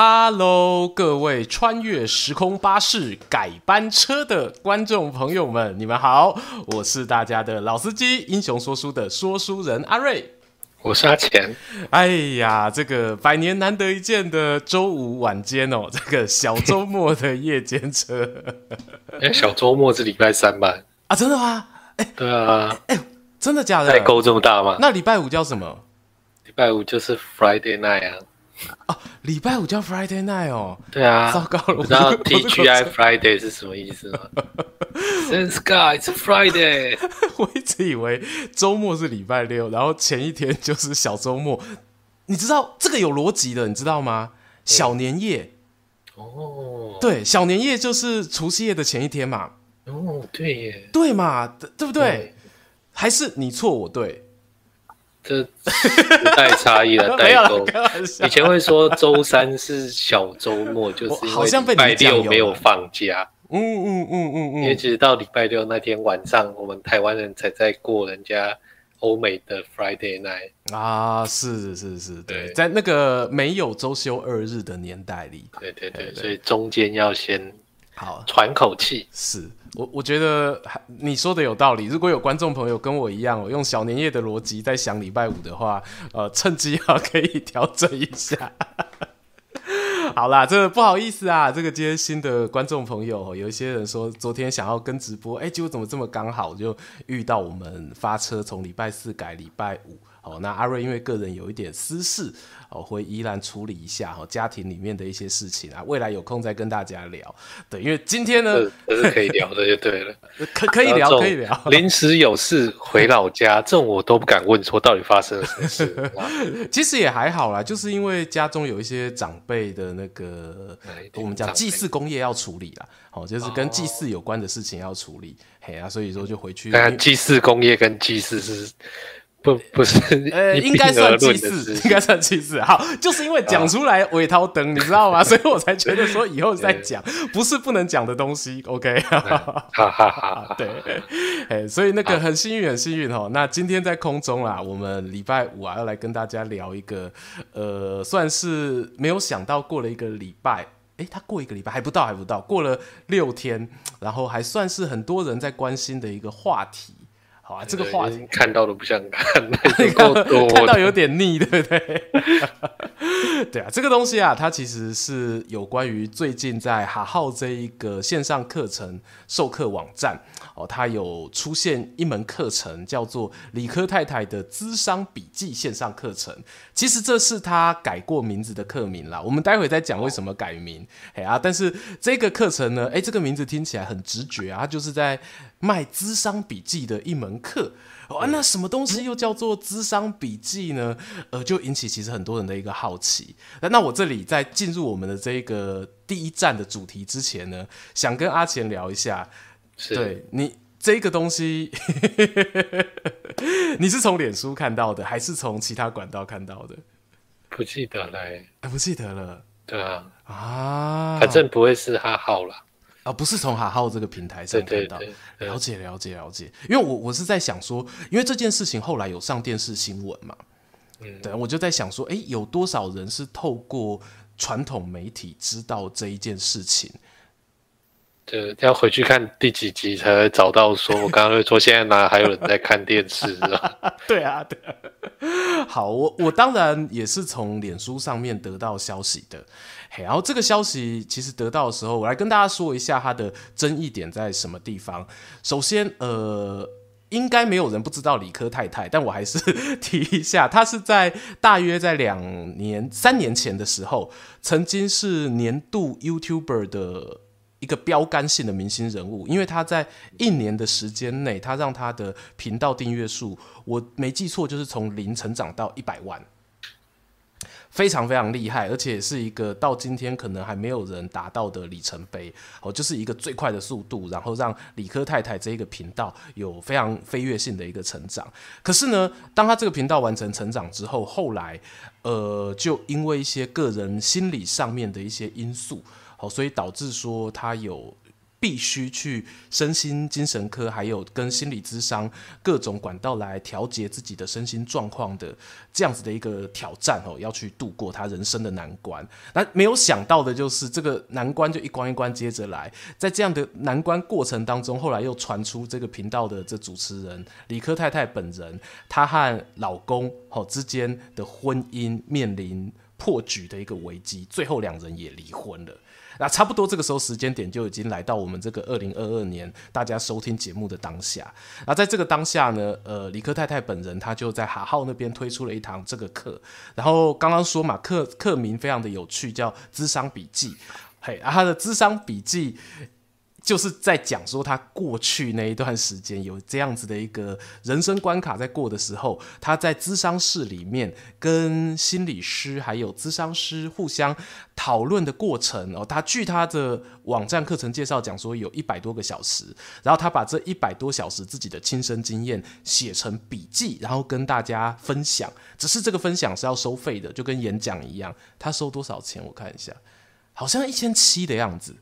Hello，各位穿越时空巴士改班车的观众朋友们，你们好，我是大家的老司机，英雄说书的说书人阿瑞，我是阿钱。哎呀，这个百年难得一见的周五晚间哦，这个小周末的夜间车，哎，小周末是礼拜三吧？啊，真的吗？哎，对啊，哎，真的假的？代沟这么大吗？那礼拜五叫什么？礼拜五就是 Friday night 啊。哦，礼拜五叫 Friday night 哦。对啊，糟糕了，你知道 TGI Friday 是什么意思吗？Since God it's Friday。我一直以为周末是礼拜六，然后前一天就是小周末。你知道这个有逻辑的，你知道吗？小年夜。哦。对，小年夜就是除夕夜的前一天嘛。哦，对耶。对嘛，对不对？还是你错，我对。这时代差异了，代沟。以前会说周三是小周末，就是因为礼拜六没有放假。嗯嗯嗯嗯嗯，因为其实到礼拜六那天晚上，我们台湾人才在过人家欧美的 Friday night 啊，是是是，对，在那个没有周休二日的年代里，对对对，所以中间要先好。喘口气，是。我我觉得你说的有道理。如果有观众朋友跟我一样，用小年夜的逻辑在想礼拜五的话，呃，趁机啊可以调整一下。好啦，这不好意思啊，这个今天新的观众朋友，有一些人说昨天想要跟直播，哎，结果怎么这么刚好就遇到我们发车从礼拜四改礼拜五。哦，那阿瑞因为个人有一点私事，哦，会依然处理一下哈，家庭里面的一些事情啊，未来有空再跟大家聊。对，因为今天呢，这是可以聊的就对了，可可以聊，可以聊。临时有事回老家，这种我都不敢问说到底发生了什么事。其实也还好啦，就是因为家中有一些长辈的那个，我们讲祭祀工业要处理啦，哦，就是跟祭祀有关的事情要处理，嘿啊，所以说就回去。但祭祀工业跟祭祀是。不不是，呃，应该算祭祀，应该算祭祀。好，就是因为讲出来尾头灯，你知道吗？所以我才觉得说以后再讲，不是不能讲的东西。OK，哈哈哈。对，哎，所以那个很幸运，很幸运哦。那今天在空中啦，我们礼拜五啊要来跟大家聊一个，呃，算是没有想到过了一个礼拜，哎，他过一个礼拜还不到，还不到，过了六天，然后还算是很多人在关心的一个话题。好啊，这个话题看到都不想看，看到有点腻，对不对？对啊，这个东西啊，它其实是有关于最近在哈号这一个线上课程授课网站哦，它有出现一门课程叫做理科太太的咨商笔记线上课程。其实这是他改过名字的课名啦，我们待会再讲为什么改名。哎、哦、啊，但是这个课程呢，哎，这个名字听起来很直觉啊，它就是在。卖咨商笔记的一门课，哦，那什么东西又叫做咨商笔记呢？呃，就引起其实很多人的一个好奇。那我这里在进入我们的这个第一站的主题之前呢，想跟阿钱聊一下，是对你这个东西，你是从脸书看到的，还是从其他管道看到的？不记得了，哎，不记得了。对啊，啊，反正不会是哈号了。啊，不是从哈号这个平台上看到，了解了解了解，因为我我是在想说，因为这件事情后来有上电视新闻嘛，嗯，对，我就在想说，哎，有多少人是透过传统媒体知道这一件事情？就要回去看第几集才会找到说，我刚刚说现在哪还有人在看电视啊？对啊，对啊。好，我我当然也是从脸书上面得到消息的。然后这个消息其实得到的时候，我来跟大家说一下它的争议点在什么地方。首先，呃，应该没有人不知道理科太太，但我还是 提一下，她是在大约在两年、三年前的时候，曾经是年度 YouTuber 的一个标杆性的明星人物，因为他在一年的时间内，他让他的频道订阅数，我没记错，就是从零成长到一百万。非常非常厉害，而且是一个到今天可能还没有人达到的里程碑哦，就是一个最快的速度，然后让理科太太这一个频道有非常飞跃性的一个成长。可是呢，当他这个频道完成成长之后，后来呃，就因为一些个人心理上面的一些因素，哦，所以导致说他有必须去身心精神科，还有跟心理咨商各种管道来调节自己的身心状况的这样子的一个挑战哦，要去度过他人生的难关。那没有想到的就是，这个难关就一关一关接着来，在这样的难关过程当中，后来又传出这个频道的这主持人李科太太本人，她和老公哦之间的婚姻面临破局的一个危机，最后两人也离婚了。那差不多这个时候时间点就已经来到我们这个二零二二年大家收听节目的当下。那在这个当下呢，呃，李克太太本人她就在哈号那边推出了一堂这个课。然后刚刚说嘛，课课名非常的有趣，叫《智商笔记》。嘿，啊，他的《智商笔记》。就是在讲说他过去那一段时间有这样子的一个人生关卡，在过的时候，他在咨商室里面跟心理师还有咨商师互相讨论的过程哦。他据他的网站课程介绍讲说有一百多个小时，然后他把这一百多小时自己的亲身经验写成笔记，然后跟大家分享。只是这个分享是要收费的，就跟演讲一样。他收多少钱？我看一下，好像一千七的样子。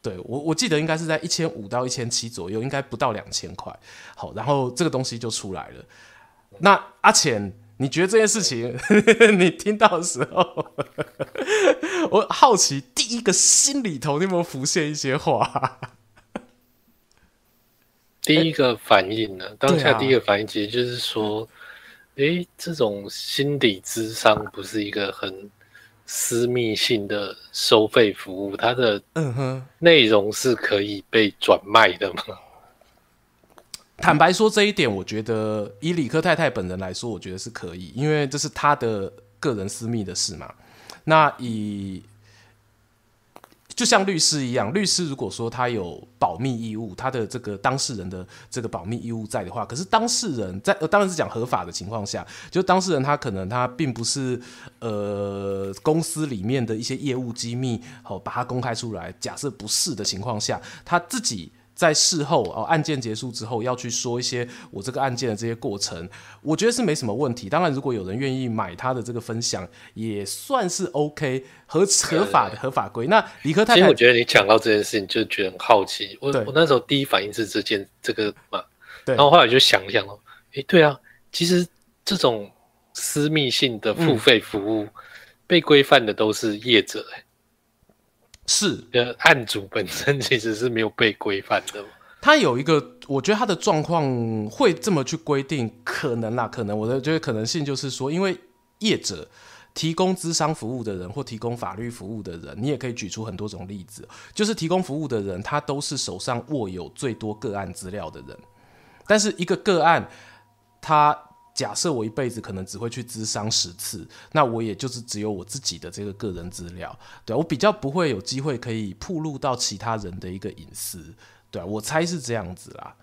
对我，我记得应该是在一千五到一千七左右，应该不到两千块。好，然后这个东西就出来了。那阿浅，你觉得这件事情，你听到的时候，我好奇，第一个心里头你有没有浮现一些话？第一个反应呢？当下第一个反应其实就是说，哎、啊，这种心理智商不是一个很。私密性的收费服务，它的嗯哼内容是可以被转卖的吗？坦白说，这一点我觉得以理科太太本人来说，我觉得是可以，因为这是她的个人私密的事嘛。那以就像律师一样，律师如果说他有保密义务，他的这个当事人的这个保密义务在的话，可是当事人在，呃，当然是讲合法的情况下，就当事人他可能他并不是呃公司里面的一些业务机密，好把它公开出来。假设不是的情况下，他自己。在事后哦，案件结束之后要去说一些我这个案件的这些过程，我觉得是没什么问题。当然，如果有人愿意买他的这个分享，也算是 OK 合合法的合法规。那理科太太，其实我觉得你讲到这件事情，就觉得很好奇。我我那时候第一反应是这件这个嘛，然后后来就想一想哦，诶，对啊，其实这种私密性的付费服务被规范的都是业者诶。是，呃，案主本身其实是没有被规范的。他有一个，我觉得他的状况会这么去规定，可能啦，可能我的觉得可能性就是说，因为业者提供咨商服务的人或提供法律服务的人，你也可以举出很多种例子，就是提供服务的人，他都是手上握有最多个案资料的人，但是一个个案，他。假设我一辈子可能只会去咨商十次，那我也就是只有我自己的这个个人资料，对，我比较不会有机会可以曝露到其他人的一个隐私，对，我猜是这样子啦。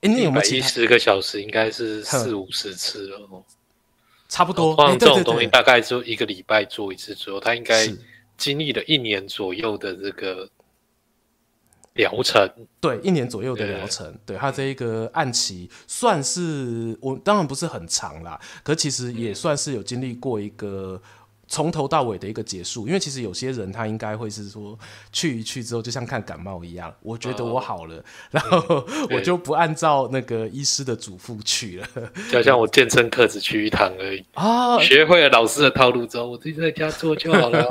哎，你有没有其他？十个小时应该是四五十次了哦，差不多。这种东西大概就一个礼拜做一次左右，他应该经历了一年左右的这个。疗程对，一年左右的疗程，对，他这一个案期算是我当然不是很长啦，可其实也算是有经历过一个。从头到尾的一个结束，因为其实有些人他应该会是说去一去之后就像看感冒一样，我觉得我好了，哦、然后我就不按照那个医师的嘱咐去了，就像我健身课只去一堂而已 啊，学会了老师的套路之后，我自己在家做就好了。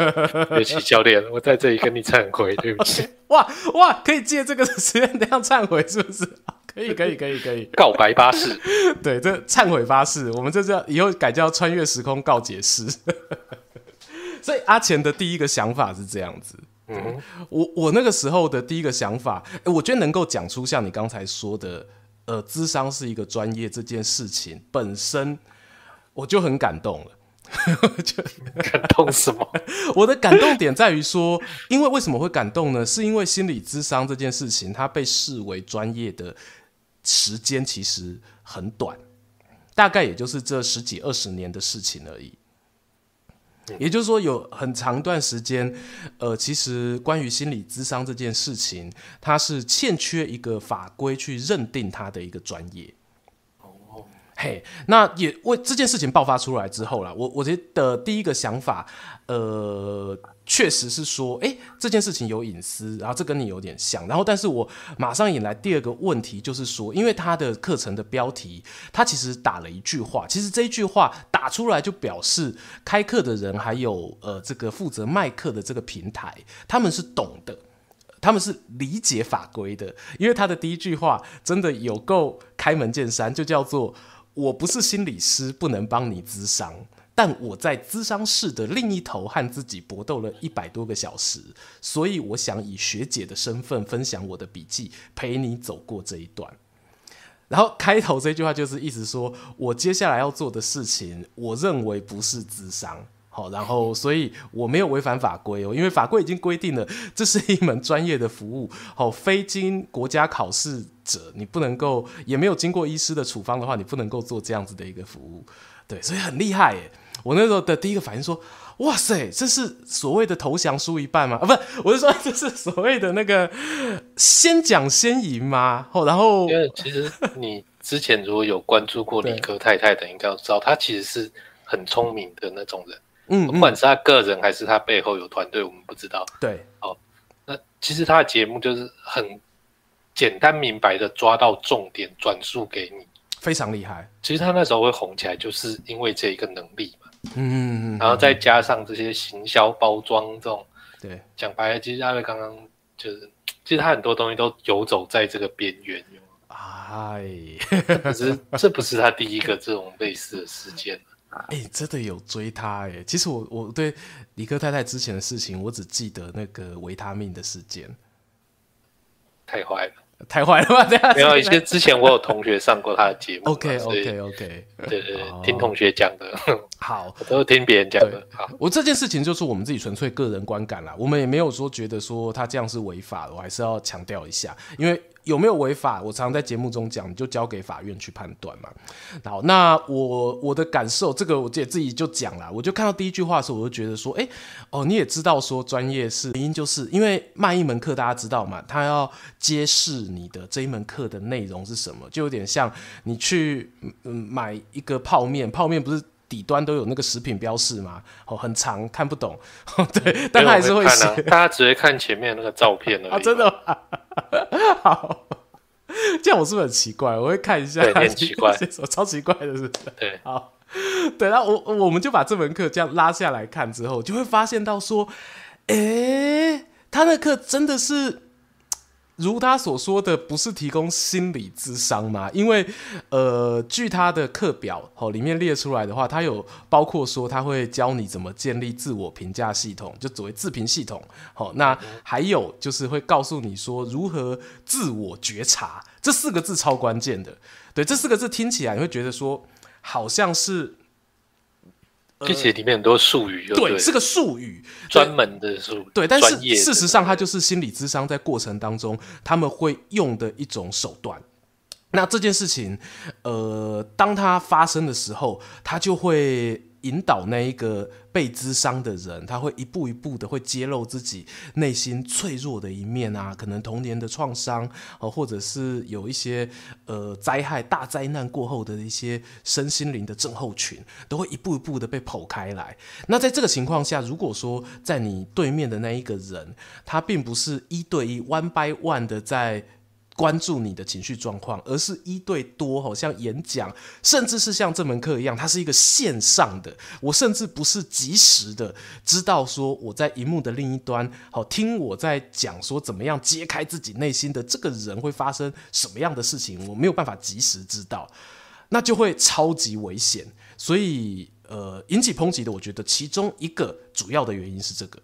对不起教练，我在这里跟你忏悔，对不起。哇哇，可以借这个时间这样忏悔是不是？可以可以可以可以，告白巴士，对，这忏悔巴士，我们这叫以后改叫穿越时空告解室。所以阿钱的第一个想法是这样子，嗯，我我那个时候的第一个想法，欸、我觉得能够讲出像你刚才说的，呃，智商是一个专业这件事情本身，我就很感动了。就 感动什么？我的感动点在于说，因为为什么会感动呢？是因为心理咨商这件事情，它被视为专业的时间其实很短，大概也就是这十几二十年的事情而已。也就是说，有很长一段时间，呃，其实关于心理咨商这件事情，它是欠缺一个法规去认定它的一个专业。哦，嘿，那也为这件事情爆发出来之后啦，我我觉得第一个想法，呃。确实是说，诶，这件事情有隐私，然后这跟你有点像，然后，但是我马上引来第二个问题，就是说，因为他的课程的标题，他其实打了一句话，其实这一句话打出来就表示开课的人还有呃这个负责卖课的这个平台，他们是懂的，他们是理解法规的，因为他的第一句话真的有够开门见山，就叫做我不是心理师，不能帮你咨商。但我在咨商室的另一头和自己搏斗了一百多个小时，所以我想以学姐的身份分享我的笔记，陪你走过这一段。然后开头这句话就是意思说，我接下来要做的事情，我认为不是咨商，好，然后所以我没有违反法规哦，因为法规已经规定了，这是一门专业的服务，好，非经国家考试者，你不能够，也没有经过医师的处方的话，你不能够做这样子的一个服务，对，所以很厉害耶。我那时候的第一个反应说：“哇塞，这是所谓的投降输一半吗？啊，不是，我是说 这是所谓的那个先讲先赢吗？后然后，因为其实你之前如果有关注过理科太太的，应该要知道，他其实是很聪明的那种人。嗯，不管是他个人还是他背后有团队，我们不知道。对，哦，那其实他的节目就是很简单明白的抓到重点，转述给你，非常厉害。其实他那时候会红起来，就是因为这一个能力。”嗯，然后再加上这些行销包装这种，对，讲白了，其实阿瑞刚刚就是，其实他很多东西都游走在这个边缘。哎，这不是这不是他第一个这种类似的事件。哎、欸，真的有追他哎。其实我我对理科太太之前的事情，我只记得那个维他命的事件，太坏了。太坏了吧？这样没有一些之前我有同学上过他的节目。OK OK OK，对对对，听同学讲的。好，我都是听别人讲的。好，我这件事情就是我们自己纯粹个人观感啦，我们也没有说觉得说他这样是违法的，我还是要强调一下，因为。有没有违法？我常在节目中讲，你就交给法院去判断嘛。好，那我我的感受，这个我姐自己就讲了。我就看到第一句话的时候，我就觉得说，哎，哦，你也知道说专业是原因，就是因为卖一门课，大家知道嘛，他要揭示你的这一门课的内容是什么，就有点像你去嗯买一个泡面，泡面不是。底端都有那个食品标示嘛？哦，很长，看不懂。对，但他还是会写。啊、大家只会看前面那个照片而已。啊，真的吗？好，这样我是不是很奇怪？我会看一下。对，很奇怪，超奇怪的是，是。对，好，对，然后我我们就把这门课这样拉下来看之后，就会发现到说，哎、欸，他那课真的是。如他所说的，不是提供心理智商吗？因为，呃，据他的课表哦里面列出来的话，他有包括说他会教你怎么建立自我评价系统，就所谓自评系统。好，那还有就是会告诉你说如何自我觉察，这四个字超关键的。对，这四个字听起来你会觉得说好像是。这些里面很多术语对，对，是个术语，专门的术语。对，但是事实上，它就是心理智商在过程当中他们会用的一种手段。那这件事情，呃，当它发生的时候，它就会。引导那一个被滋伤的人，他会一步一步的会揭露自己内心脆弱的一面啊，可能童年的创伤，哦，或者是有一些呃灾害、大灾难过后的一些身心灵的症候群，都会一步一步的被剖开来。那在这个情况下，如果说在你对面的那一个人，他并不是一对一 one by one 的在。关注你的情绪状况，而是一对多，好像演讲，甚至是像这门课一样，它是一个线上的。我甚至不是及时的知道说我在荧幕的另一端，好听我在讲说怎么样揭开自己内心的这个人会发生什么样的事情，我没有办法及时知道，那就会超级危险。所以，呃，引起抨击的，我觉得其中一个主要的原因是这个。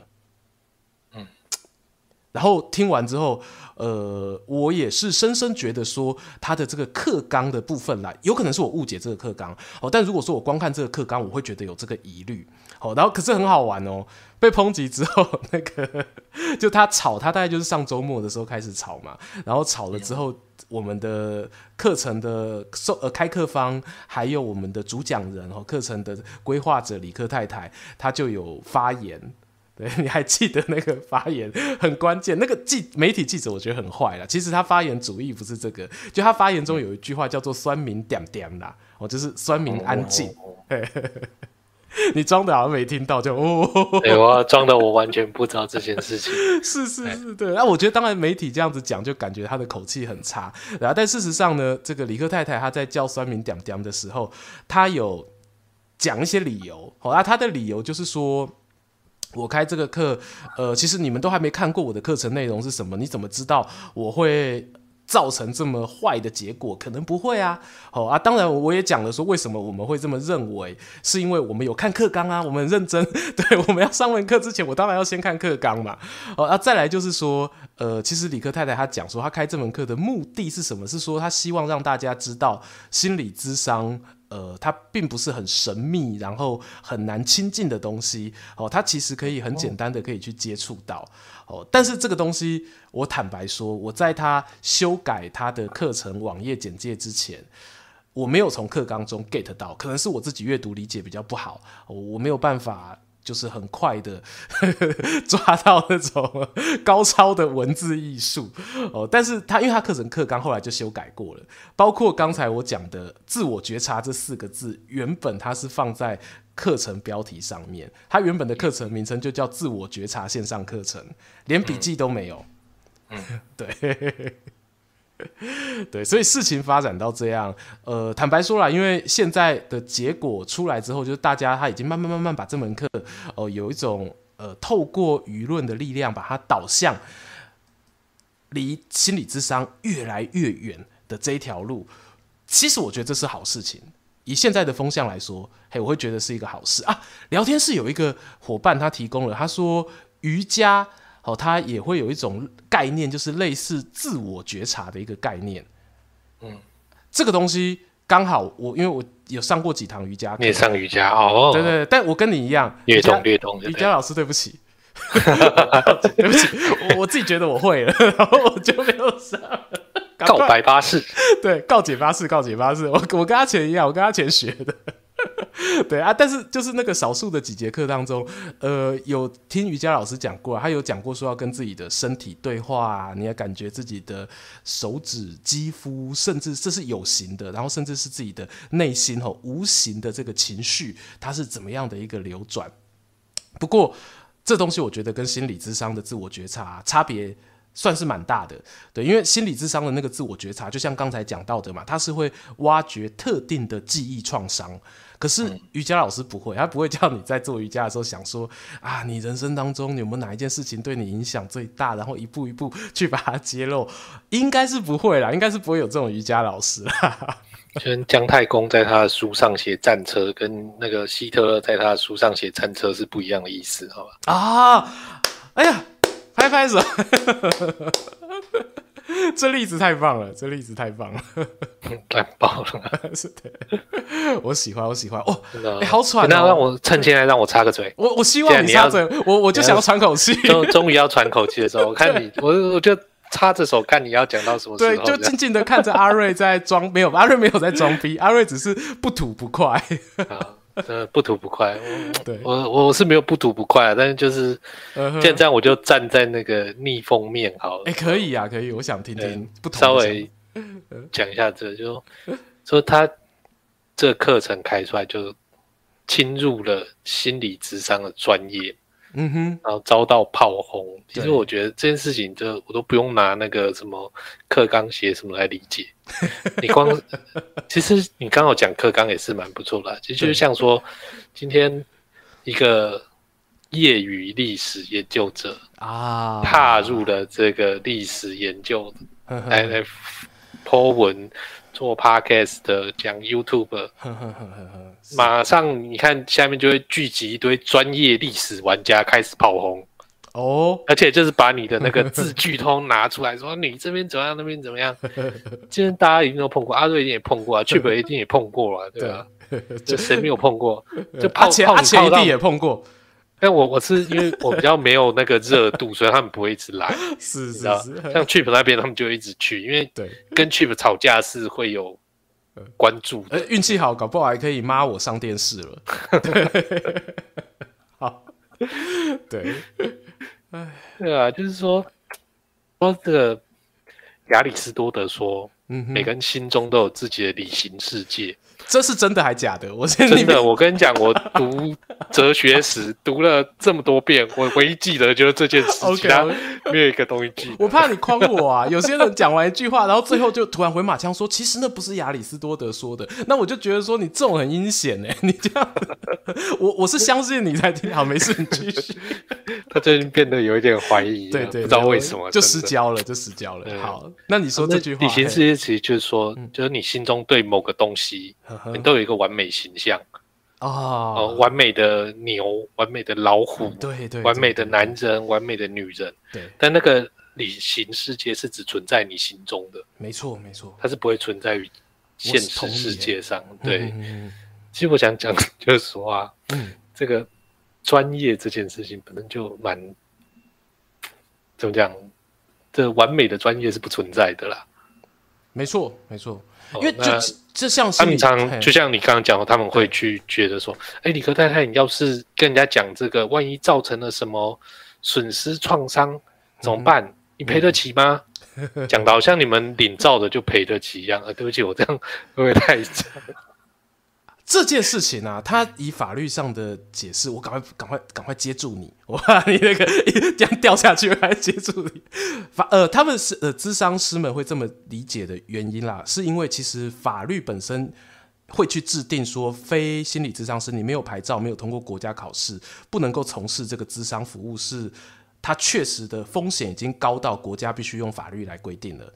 然后听完之后。呃，我也是深深觉得说他的这个课纲的部分啦，有可能是我误解这个课纲哦。但如果说我光看这个课纲，我会觉得有这个疑虑。好，然后可是很好玩哦。被抨击之后，那个 就他吵，他大概就是上周末的时候开始吵嘛。然后吵了之后，我们的课程的授呃开课方，还有我们的主讲人哦，课程的规划者李科太太，他就有发言。对，你还记得那个发言很关键？那个记媒体记者我觉得很坏了。其实他发言主意不是这个，就他发言中有一句话叫做“酸民点点”啦，哦，就是酸民安静。哦、你装的好像没听到，就哦，对，我装的我完全不知道这件事情。是是是，对。那我觉得当然媒体这样子讲，就感觉他的口气很差。然后，但事实上呢，这个李克太太她在叫酸民点点的时候，她有讲一些理由。好，那她的理由就是说。我开这个课，呃，其实你们都还没看过我的课程内容是什么，你怎么知道我会造成这么坏的结果？可能不会啊。好啊，当然我也讲了说为什么我们会这么认为，是因为我们有看课纲啊，我们很认真。对，我们要上完课之前，我当然要先看课纲嘛。哦，啊，再来就是说，呃，其实理科太太她讲说，她开这门课的目的是什么？是说她希望让大家知道心理智商。呃，它并不是很神秘，然后很难亲近的东西哦。它其实可以很简单的可以去接触到哦。但是这个东西，我坦白说，我在他修改他的课程网页简介之前，我没有从课纲中 get 到，可能是我自己阅读理解比较不好，我没有办法。就是很快的 抓到那种高超的文字艺术哦，但是他因为他课程课纲后来就修改过了，包括刚才我讲的“自我觉察”这四个字，原本它是放在课程标题上面，它原本的课程名称就叫“自我觉察线上课程”，连笔记都没有。嗯，对。对，所以事情发展到这样，呃，坦白说啦，因为现在的结果出来之后，就是大家他已经慢慢慢慢把这门课，哦、呃，有一种呃，透过舆论的力量，把它导向离心理智商越来越远的这一条路。其实我觉得这是好事情，以现在的风向来说，嘿，我会觉得是一个好事啊。聊天室有一个伙伴他提供了，他说瑜伽。哦，它也会有一种概念，就是类似自我觉察的一个概念。嗯，这个东西刚好我因为我有上过几堂瑜伽课，你也上瑜伽哦？对对对，但我跟你一样，略懂略懂。瑜伽老师，对不起，对不起，我自己觉得我会了，然后我就没有上。告白巴士，对，告解巴士，告解巴士，我我跟阿钱一样，我跟阿钱学的。对啊，但是就是那个少数的几节课当中，呃，有听瑜伽老师讲过，他有讲过说要跟自己的身体对话啊，你要感觉自己的手指、肌肤，甚至这是有形的，然后甚至是自己的内心吼，无形的这个情绪，它是怎么样的一个流转。不过这东西我觉得跟心理智商的自我觉察差别算是蛮大的，对，因为心理智商的那个自我觉察，就像刚才讲到的嘛，它是会挖掘特定的记忆创伤。可是瑜伽老师不会，他不会叫你在做瑜伽的时候想说啊，你人生当中有没有哪一件事情对你影响最大，然后一步一步去把它揭露，应该是不会啦，应该是不会有这种瑜伽老师啦。跟姜太公在他的书上写战车，跟那个希特勒在他的书上写战车是不一样的意思，好吧？啊，哎呀，拍拍手。这例子太棒了，这例子太棒了，太棒了，是的，我喜欢，我喜欢哦，真的、欸，好喘、哦，那让我趁现在让我插个嘴，我我希望你插嘴，我我就想要喘口气，终终于要喘口气的时候，我看你，我我就插着手看你要讲到什么时候，对，就静静的看着阿瑞在装，没有，阿瑞没有在装逼，阿瑞只是不吐不快。呃，不吐不快。我 对我我是没有不吐不快啊，但是就是现在这样，我就站在那个逆风面好了。哎、欸，可以啊，可以，我想听听。不稍微讲一下这个，就说他这课程开出来就侵入了心理智商的专业。嗯哼，然后遭到炮轰。其实我觉得这件事情，就我都不用拿那个什么课纲写什么来理解。你光，其实你刚好讲课纲也是蛮不错的。其实就像说，今天一个业余历史研究者啊，踏入了这个历史研究，来来 po 文。做 podcast 的讲 YouTube，马上你看下面就会聚集一堆专业历史玩家开始炮轰哦，而且就是把你的那个字句通拿出来说你这边怎么样，那边怎么样。今天大家一定都碰过，阿瑞一定也碰过 啊，Chip 一定也碰过了，对吧？就谁没有碰过？就泡泡阿钱一定也碰过。但我我是因为我比较没有那个热度，所以他们不会一直来。是是是，像 Chip 那边他们就一直去，因为对跟 Chip 吵架是会有关注的。运气好，搞不好还可以骂我上电视了。好，对，对啊，就是说，说这个亚里士多德说，嗯，每个人心中都有自己的理想世界。这是真的还假的？我真的，我跟你讲，我读哲学史 读了这么多遍，我唯一记得就是这件事情，他没有一个东西记得。我怕你诓我啊！有些人讲完一句话，然后最后就突然回马枪说，其实那不是亚里士多德说的。那我就觉得说你这种很阴险哎，你这样，我我是相信你才听好，没事，你继续。他最近变得有一点怀疑，对，对对，不知道为什么就失焦了，就失焦了。好，那你说这句话，理想世界其实就是说，就是你心中对某个东西。你都有一个完美形象哦，呃，完美的牛，完美的老虎，对对，完美的男人，完美的女人，对。但那个理想世界是只存在你心中的，没错没错，它是不会存在于现实世界上。对，其实我想讲就是说啊，这个专业这件事情本身就蛮怎么讲，这完美的专业是不存在的啦。没错没错。因为就就像他们常就像你刚刚讲的，他们会去觉得说，哎，理科太太，你要是跟人家讲这个，万一造成了什么损失创伤怎么办？你赔得起吗？讲的好像你们领照的就赔得起一样。啊，对不起，我这样会不会太长？这件事情啊，他以法律上的解释，我赶快赶快赶快接住你，我怕你那个这样掉下去，我还接住你。法呃，他们是呃，咨商师们会这么理解的原因啦，是因为其实法律本身会去制定说，非心理咨商师你没有牌照，没有通过国家考试，不能够从事这个咨商服务，是它确实的风险已经高到国家必须用法律来规定了。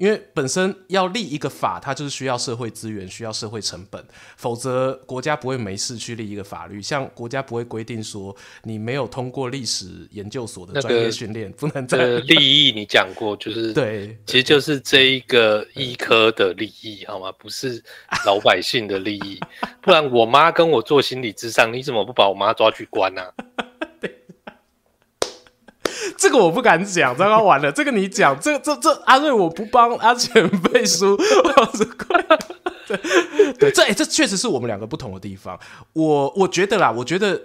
因为本身要立一个法，它就是需要社会资源，需要社会成本，否则国家不会没事去立一个法律。像国家不会规定说你没有通过历史研究所的专业训练，那个、不能在利益你讲过，就是对，其实就是这一个医科的利益，好吗？不是老百姓的利益。不然我妈跟我做心理咨商，你怎么不把我妈抓去关呢、啊？这个我不敢讲，刚刚完了。这个你讲，这这这阿瑞我不帮阿钱背书，我是快。对对，这哎、欸，这确实是我们两个不同的地方。我我觉得啦，我觉得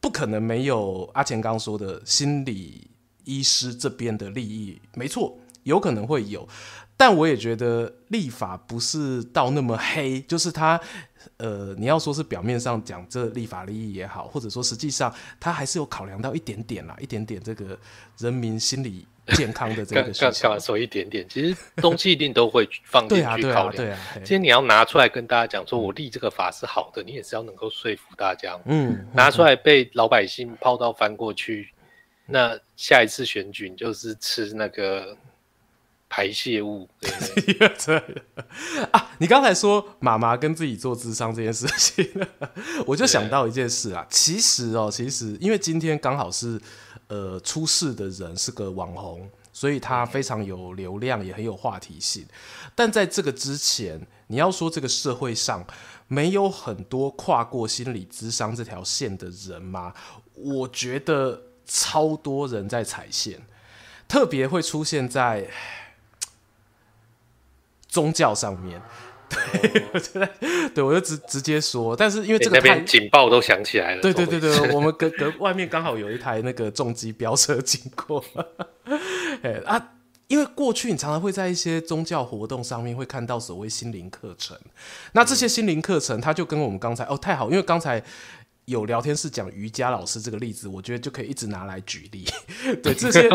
不可能没有阿钱刚刚说的心理医师这边的利益，没错，有可能会有。但我也觉得立法不是到那么黑，就是他。呃，你要说是表面上讲这立法利益也好，或者说实际上他还是有考量到一点点啦，一点点这个人民心理健康的这个需求。说一点点？其实东西一定都会放进去 考量。对啊，对啊。今天你要拿出来跟大家讲，说我立这个法是好的，嗯、你也是要能够说服大家。嗯。拿出来被老百姓泡到翻过去，嗯、那下一次选举就是吃那个。排泄物，对 啊！你刚才说妈妈跟自己做智商这件事情，我就想到一件事啊。其实哦，其实因为今天刚好是呃出事的人是个网红，所以他非常有流量，也很有话题性。但在这个之前，你要说这个社会上没有很多跨过心理智商这条线的人吗？我觉得超多人在踩线，特别会出现在。宗教上面，对，我觉得，对我就直直接说，但是因为这个太警报都响起来了，对对对对，我们隔隔外面刚好有一台那个重机飙车经过，哎啊，因为过去你常常会在一些宗教活动上面会看到所谓心灵课程，那这些心灵课程，它就跟我们刚才哦太好，因为刚才。有聊天室讲瑜伽老师这个例子，我觉得就可以一直拿来举例。对 这些，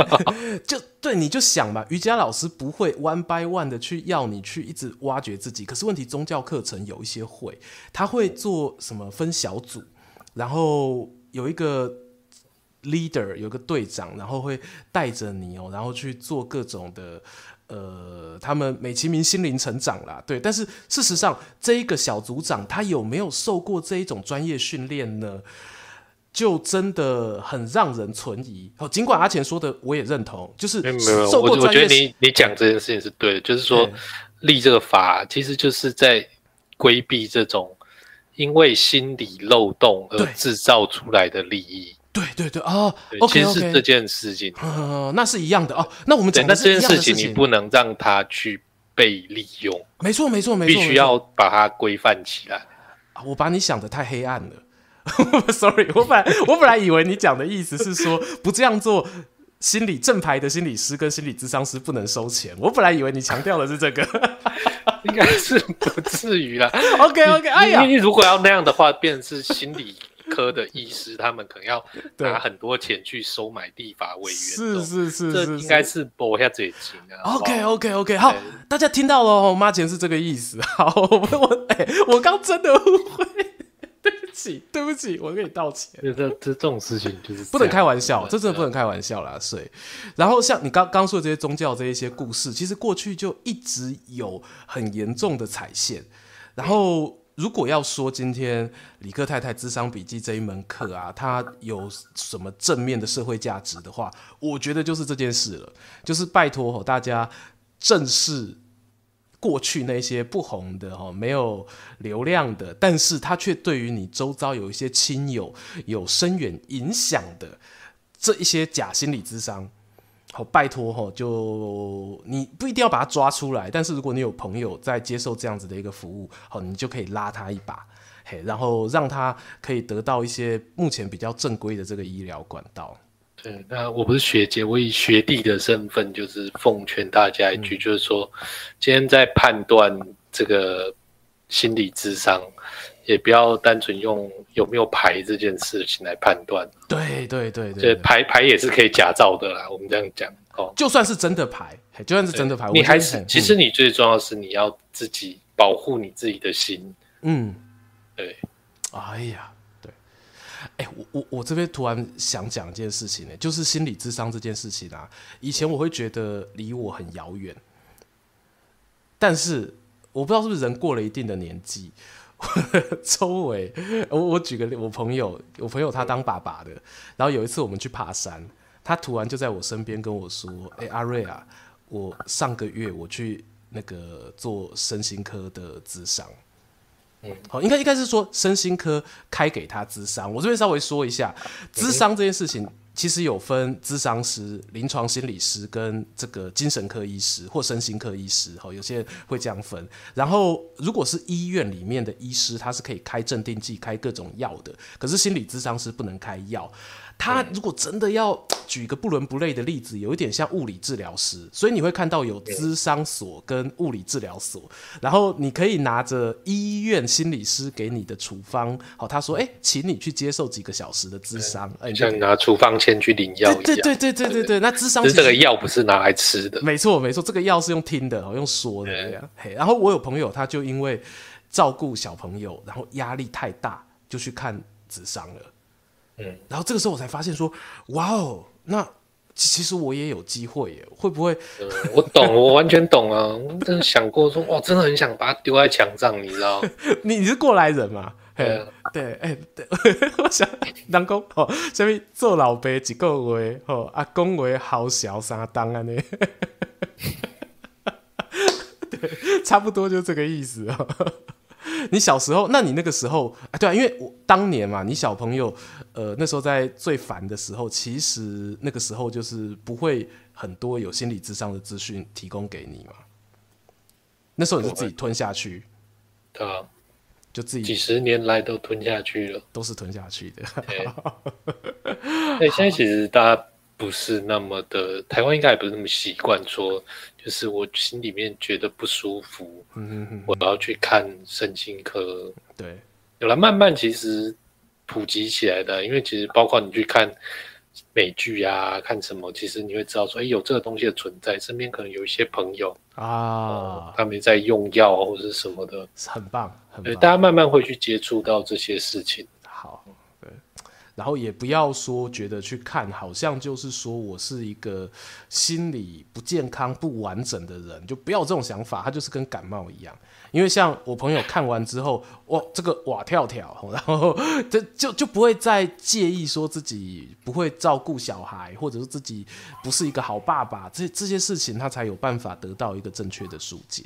就对你就想吧，瑜伽老师不会 one by one 的去要你去一直挖掘自己，可是问题宗教课程有一些会，他会做什么分小组，然后有一个 leader，有个队长，然后会带着你哦，然后去做各种的。呃，他们美其名心灵成长啦，对，但是事实上，这一个小组长他有没有受过这一种专业训练呢？就真的很让人存疑。哦，尽管阿钱说的，我也认同，就是没有没有，我我觉得你你讲这件事情是对的，就是说立这个法，其实就是在规避这种因为心理漏洞而制造出来的利益。对对对哦对 okay, 其实是这件事情，嗯，那是一样的哦。那我们讲的是的，那这件事情你不能让它去被利用，没错没错没错，必须要把它规范起来。我把你想的太黑暗了，，sorry，我本来我本来以为你讲的意思是说 不这样做，心理正牌的心理师跟心理咨商师不能收钱。我本来以为你强调的是这个，应该是不至于啦。OK OK，哎呀，你如果要那样的话，变成是心理。科的医师，他们可能要 拿很多钱去收买立法委员，是是是，这应该是拨下最紧的。OK OK OK，好，大家听到了，我妈钱是这个意思。好，我我哎，我刚真的误会，对不起对不起，我跟你道歉。这这这种事情就是不能开玩笑，这真的不能开玩笑啦。所以，然后像你刚刚说的这些宗教这一些故事，其实过去就一直有很严重的踩线，然后。如果要说今天李克太太智商笔记这一门课啊，它有什么正面的社会价值的话，我觉得就是这件事了，就是拜托吼大家正视过去那些不红的吼没有流量的，但是他却对于你周遭有一些亲友有深远影响的这一些假心理智商。好，拜托哈，就你不一定要把他抓出来，但是如果你有朋友在接受这样子的一个服务，好，你就可以拉他一把，嘿，然后让他可以得到一些目前比较正规的这个医疗管道。对，那我不是学姐，我以学弟的身份，就是奉劝大家一句，嗯、就是说，今天在判断这个心理智商。也不要单纯用有没有牌这件事情来判断。对对对对，这牌牌也是可以假造的啦。我们这样讲哦，就算是真的牌，就算是真的牌，你还是其实你最重要的是你要自己保护你自己的心。嗯，对。哎呀，对。哎，我我我这边突然想讲一件事情呢，就是心理智商这件事情啊，以前我会觉得离我很遥远，但是我不知道是不是人过了一定的年纪。周围，我我举个例，我朋友，我朋友他当爸爸的，然后有一次我们去爬山，他突然就在我身边跟我说：“哎、欸，阿瑞啊，我上个月我去那个做身心科的咨商，嗯，好，应该应该是说身心科开给他咨商。我这边稍微说一下，咨商这件事情。”其实有分咨商师、临床心理师跟这个精神科医师或身心科医师，哈，有些人会这样分。然后，如果是医院里面的医师，他是可以开镇定剂、开各种药的，可是心理咨商师不能开药。他如果真的要举一个不伦不类的例子，有一点像物理治疗师，所以你会看到有咨商所跟物理治疗所，然后你可以拿着医院心理师给你的处方，好，他说，哎、欸，请你去接受几个小时的咨商，哎，像你拿处方签去领药一样，对对对对对对，那咨商其实这个药不是拿来吃的，没错没错，这个药是用听的，用说的这样，嘿，然后我有朋友，他就因为照顾小朋友，然后压力太大，就去看咨商了。嗯，然后这个时候我才发现说，哇哦，那其实我也有机会耶，会不会？嗯、我懂，我完全懂啊！我真的想过说，哇，真的很想把它丢在墙上，你知道？你你是过来人嘛？对、啊、对，哎，对，我想人讲哦，什么做老爸一个月，哦，阿公为好小三当啊呢？对，差不多就这个意思哦。你小时候，那你那个时候，啊，对啊，因为我当年嘛，你小朋友，呃，那时候在最烦的时候，其实那个时候就是不会很多有心理智商的资讯提供给你嘛。那时候你是自己吞下去，对啊，就自己几十年来都吞下去了，都是吞下去的。对，现在其实大家不是那么的，台湾应该也不是那么习惯说。就是我心里面觉得不舒服，我要去看身心科。对，有了慢慢其实普及起来的，因为其实包括你去看美剧啊，看什么，其实你会知道说，哎，有这个东西的存在，身边可能有一些朋友啊，他们在用药或者什么的，很棒，很棒。对，大家慢慢会去接触到这些事情。然后也不要说觉得去看，好像就是说我是一个心理不健康、不完整的人，就不要这种想法。他就是跟感冒一样，因为像我朋友看完之后，哇，这个哇跳跳，然后就就就不会再介意说自己不会照顾小孩，或者是自己不是一个好爸爸，这这些事情他才有办法得到一个正确的疏解。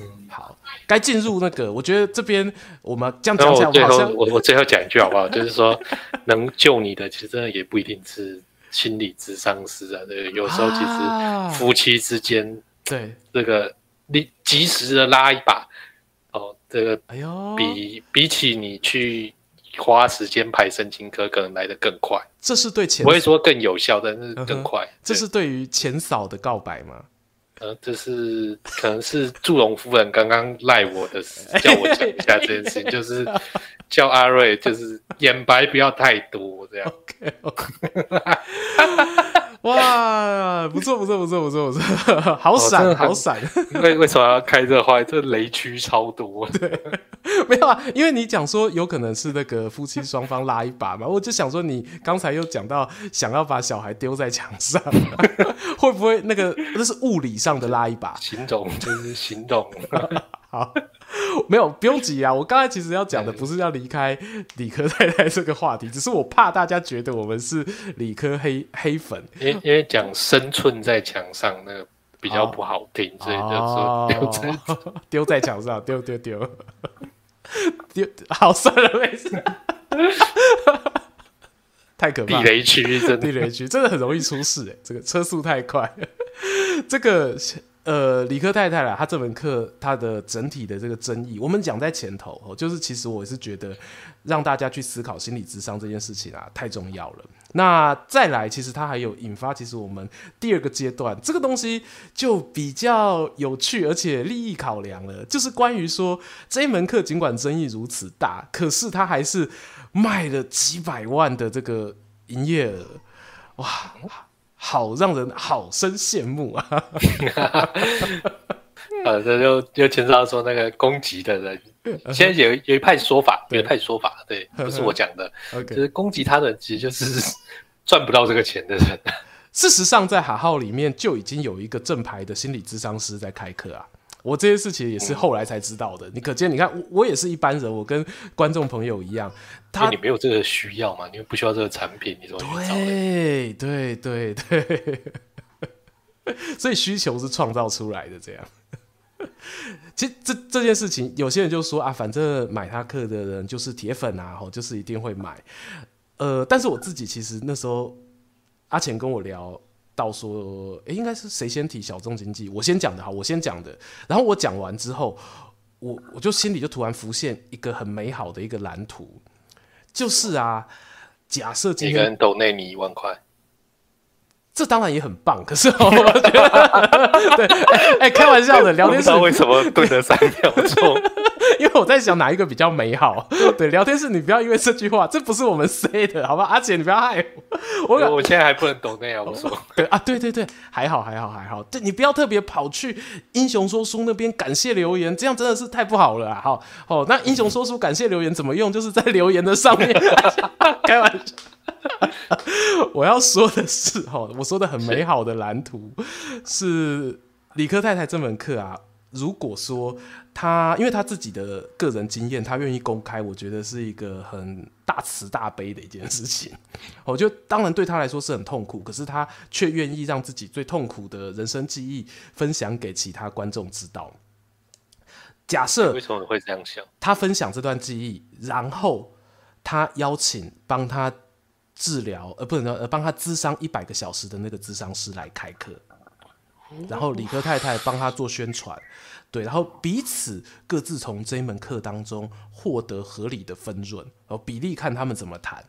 嗯，好，该进入那个，我觉得这边我们这样讲起来，好像我我最后讲一句好不好？就是说，能救你的其实真的也不一定是心理咨商师啊。对，有时候其实夫妻之间，对这个你及时的拉一把，哦，这个，哎呦，比比起你去花时间排神经科可能来得更快。这是对前不会说更有效，但是更快。嗯、这是对于前嫂的告白吗？呃，这是可能是祝融夫人刚刚赖我的，叫我讲一下这件事情，就是叫阿瑞，就是 眼白不要太多这样。哇，不错不错不错不错不错，好闪、哦、好闪。为为什么要开这话？这雷区超多。对，没有啊，因为你讲说有可能是那个夫妻双方拉一把嘛，我就想说你刚才又讲到想要把小孩丢在墙上，会不会那个那是物理上的拉一把？行动就是行动。好，没有不用急啊。我刚才其实要讲的不是要离开理科太太这个话题，只是我怕大家觉得我们是理科黑黑粉。因为因为讲生寸在墙上那个比较不好听，哦、所以就说丢在丢在墙上，丢丢丢丢。好，算了，没事。太可怕，地雷区真的地雷区真的很容易出事哎，这个车速太快，这个。呃，理科太太啦，她这门课她的整体的这个争议，我们讲在前头哦，就是其实我是觉得让大家去思考心理智商这件事情啊，太重要了。那再来，其实它还有引发，其实我们第二个阶段这个东西就比较有趣，而且利益考量了，就是关于说这一门课尽管争议如此大，可是它还是卖了几百万的这个营业额，哇！好让人好生羡慕啊！呃，这就就牵涉到说那个攻击的人，现在有有一派说法，有一派说法，对，不是我讲的，就是攻击他的人其实就是 赚不到这个钱的人。事实上，在哈号里面就已经有一个正牌的心理咨商师在开课啊。我这些事情也是后来才知道的。嗯、你可见，你看我，我也是一般人，我跟观众朋友一样。他你没有这个需要嘛？你不需要这个产品，你怎么去找？对对对对，所以需求是创造出来的。这样，其实这这件事情，有些人就说啊，反正买他课的人就是铁粉啊，吼，就是一定会买。呃，但是我自己其实那时候阿钱跟我聊。到说，哎、欸，应该是谁先提小众经济？我先讲的哈，我先讲的。然后我讲完之后，我我就心里就突然浮现一个很美好的一个蓝图，就是啊，假设今天一个人抖内你一万块。这当然也很棒，可是 我觉得，对，哎、欸，开玩笑的，聊天室为什么蹲了三秒钟？因为我在想哪一个比较美好。对，聊天室你不要因为这句话，这不是我们 say 的，好吧？阿姐，你不要害我。我我现在还不能懂那样，我说。对啊，对对对，还好还好还好。对，你不要特别跑去英雄说书那边感谢留言，这样真的是太不好了啊！好，哦，那英雄说书感谢留言怎么用？就是在留言的上面。开玩笑。我要说的是，哈，我说的很美好的蓝图是理科太太这门课啊。如果说他，因为他自己的个人经验，他愿意公开，我觉得是一个很大慈大悲的一件事情。我觉得当然对他来说是很痛苦，可是他却愿意让自己最痛苦的人生记忆分享给其他观众知道。假设为什么会这样想？他分享这段记忆，然后他邀请帮他。治疗，而不能说，呃，帮他咨商一百个小时的那个咨商师来开课，然后理科太太帮他做宣传，对，然后彼此各自从这一门课当中获得合理的分润，然后比例看他们怎么谈，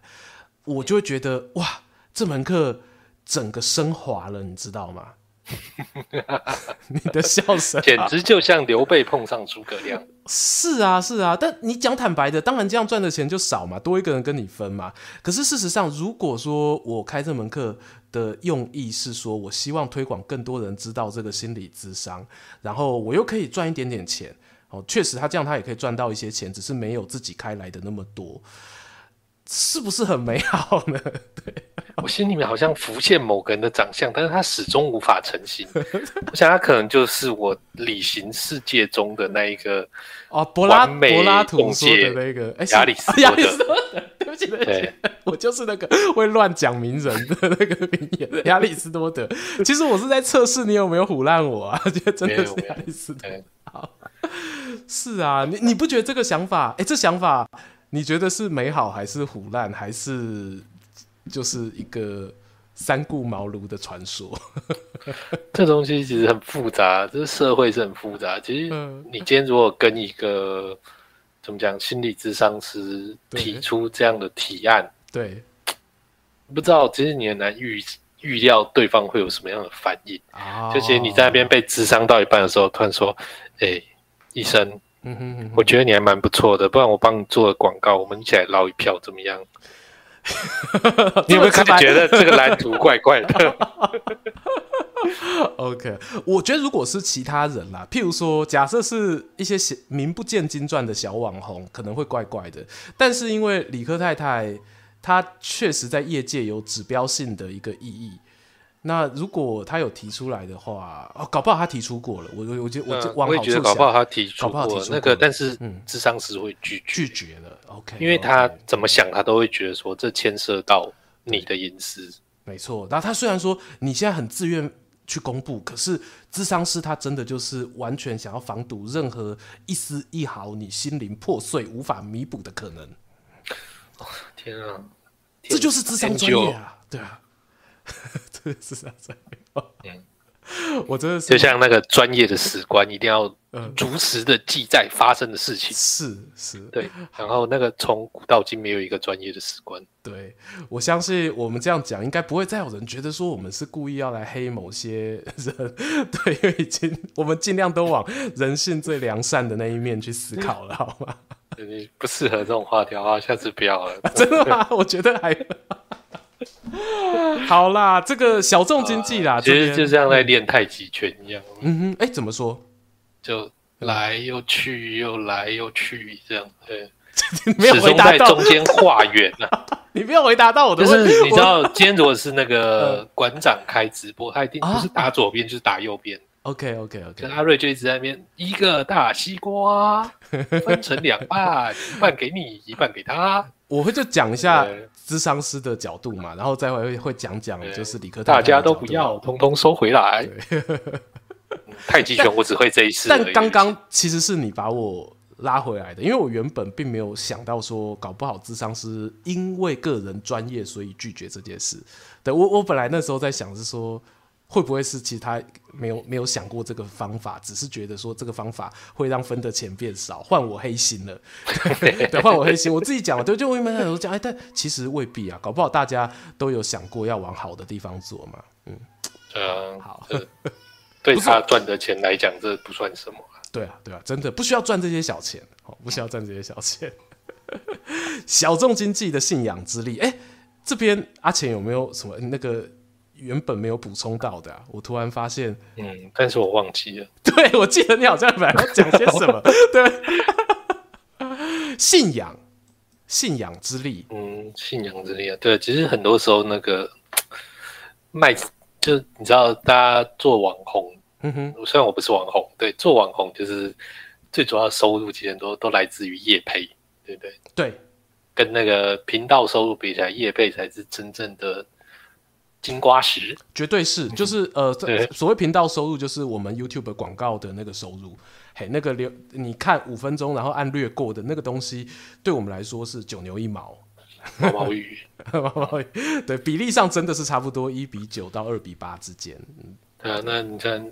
我就会觉得哇，这门课整个升华了，你知道吗？你的笑声、啊、简直就像刘备碰上诸葛亮。是啊，是啊，但你讲坦白的，当然这样赚的钱就少嘛，多一个人跟你分嘛。可是事实上，如果说我开这门课的用意是说我希望推广更多人知道这个心理智商，然后我又可以赚一点点钱，哦，确实他这样他也可以赚到一些钱，只是没有自己开来的那么多。是不是很美好呢？对，我心里面好像浮现某个人的长相，但是他始终无法成型。我想他可能就是我理行世界中的那一个哦，柏拉柏拉图说的那个亚里斯 亚里斯多德。对不起，对不起，我就是那个会乱讲名人的那个名言亚里斯多德。其实我是在测试你有没有唬烂我啊？觉得真的是亚里斯多德。好，是啊，你你不觉得这个想法？哎，这想法。你觉得是美好还是腐烂，还是就是一个三顾茅庐的传说？这东西其实很复杂，这社会是很复杂。其实你今天如果跟一个怎么讲？心理咨商师提出这样的提案，对，不知道其实你很难预预料对方会有什么样的反应啊。就其实你在那边被咨商到一半的时候，突然说：“哎、欸，医生，嗯哼，哼，我觉得你还蛮不错的，不然我帮你做个广告，我们一起来捞一票，怎么样？” 你有没有觉得这个蓝图怪怪的？OK，我觉得如果是其他人啦，譬如说，假设是一些名不见经传的小网红，可能会怪怪的。但是因为理科太太，她确实在业界有指标性的一个意义。那如果他有提出来的话，哦，搞不好他提出过了。我我我觉得我往好处想，搞不好他提出过那个，但是智商师会拒拒绝了。OK，因为他怎么想，他都会觉得说这牵涉到你的隐私。没错，那他虽然说你现在很自愿去公布，可是智商师他真的就是完全想要防堵任何一丝一毫你心灵破碎无法弥补的可能。天啊，这就是智商专业啊，对啊。这是啥子？嗯，我真的是就像那个专业的史官，一定要如实的记载发生的事情。是是，对。然后那个从古到今没有一个专业的史官。对，我相信我们这样讲，应该不会再有人觉得说我们是故意要来黑某些人。对，因为已经我们尽量都往人性最良善的那一面去思考了，好吗？你不适合这种话题啊，下次不要了。真的吗？我觉得还。好啦，这个小众经济啦，其实就像在练太极拳一样。嗯哼，哎、欸，怎么说？就来又去，又来又去，这样对。没有回答到中间画圆啊！你没有回答到我的问题。就是你知道，今天如果是那个馆长开直播，他一定不是打左边就是打右边。OK OK OK，阿瑞就一直在那边，一个大西瓜分成两半，一半给你，一半给他。我会就讲一下咨商师的角度嘛，然后再会会讲讲就是理科大家都不要，通通收回来。太极拳我只会这一次，但刚刚其实是你把我拉回来的，因为我原本并没有想到说搞不好智商师因为个人专业所以拒绝这件事。对，我我本来那时候在想是说。会不会是其他没有没有想过这个方法，只是觉得说这个方法会让分的钱变少，换我黑心了，对，换我黑心。我自己讲了，对，就我们很多讲，哎，但其实未必啊，搞不好大家都有想过要往好的地方做嘛，嗯，嗯，好，对 他赚的钱来讲，这不算什么，对啊，对啊，真的不需要赚这些小钱，哦，不需要赚这些小钱，小众经济的信仰之力，哎，这边阿钱有没有什么那个？原本没有补充到的、啊，我突然发现，嗯，但是我忘记了。对，我记得你好像本来要讲些什么，对，信仰，信仰之力，嗯，信仰之力啊，对，其实很多时候那个卖，就你知道，大家做网红，嗯哼，虽然我不是网红，对，做网红就是最主要收入，其实都都来自于业配，对不对？对，跟那个频道收入比起来，业配才是真正的。金瓜石。绝对是，就是呃，所谓频道收入就是我们 YouTube 广告的那个收入，嘿，那个流你看五分钟然后按略过的那个东西，对我们来说是九牛一毛，毛毛雨，毛毛雨，对，比例上真的是差不多一比九到二比八之间。对啊，那你看，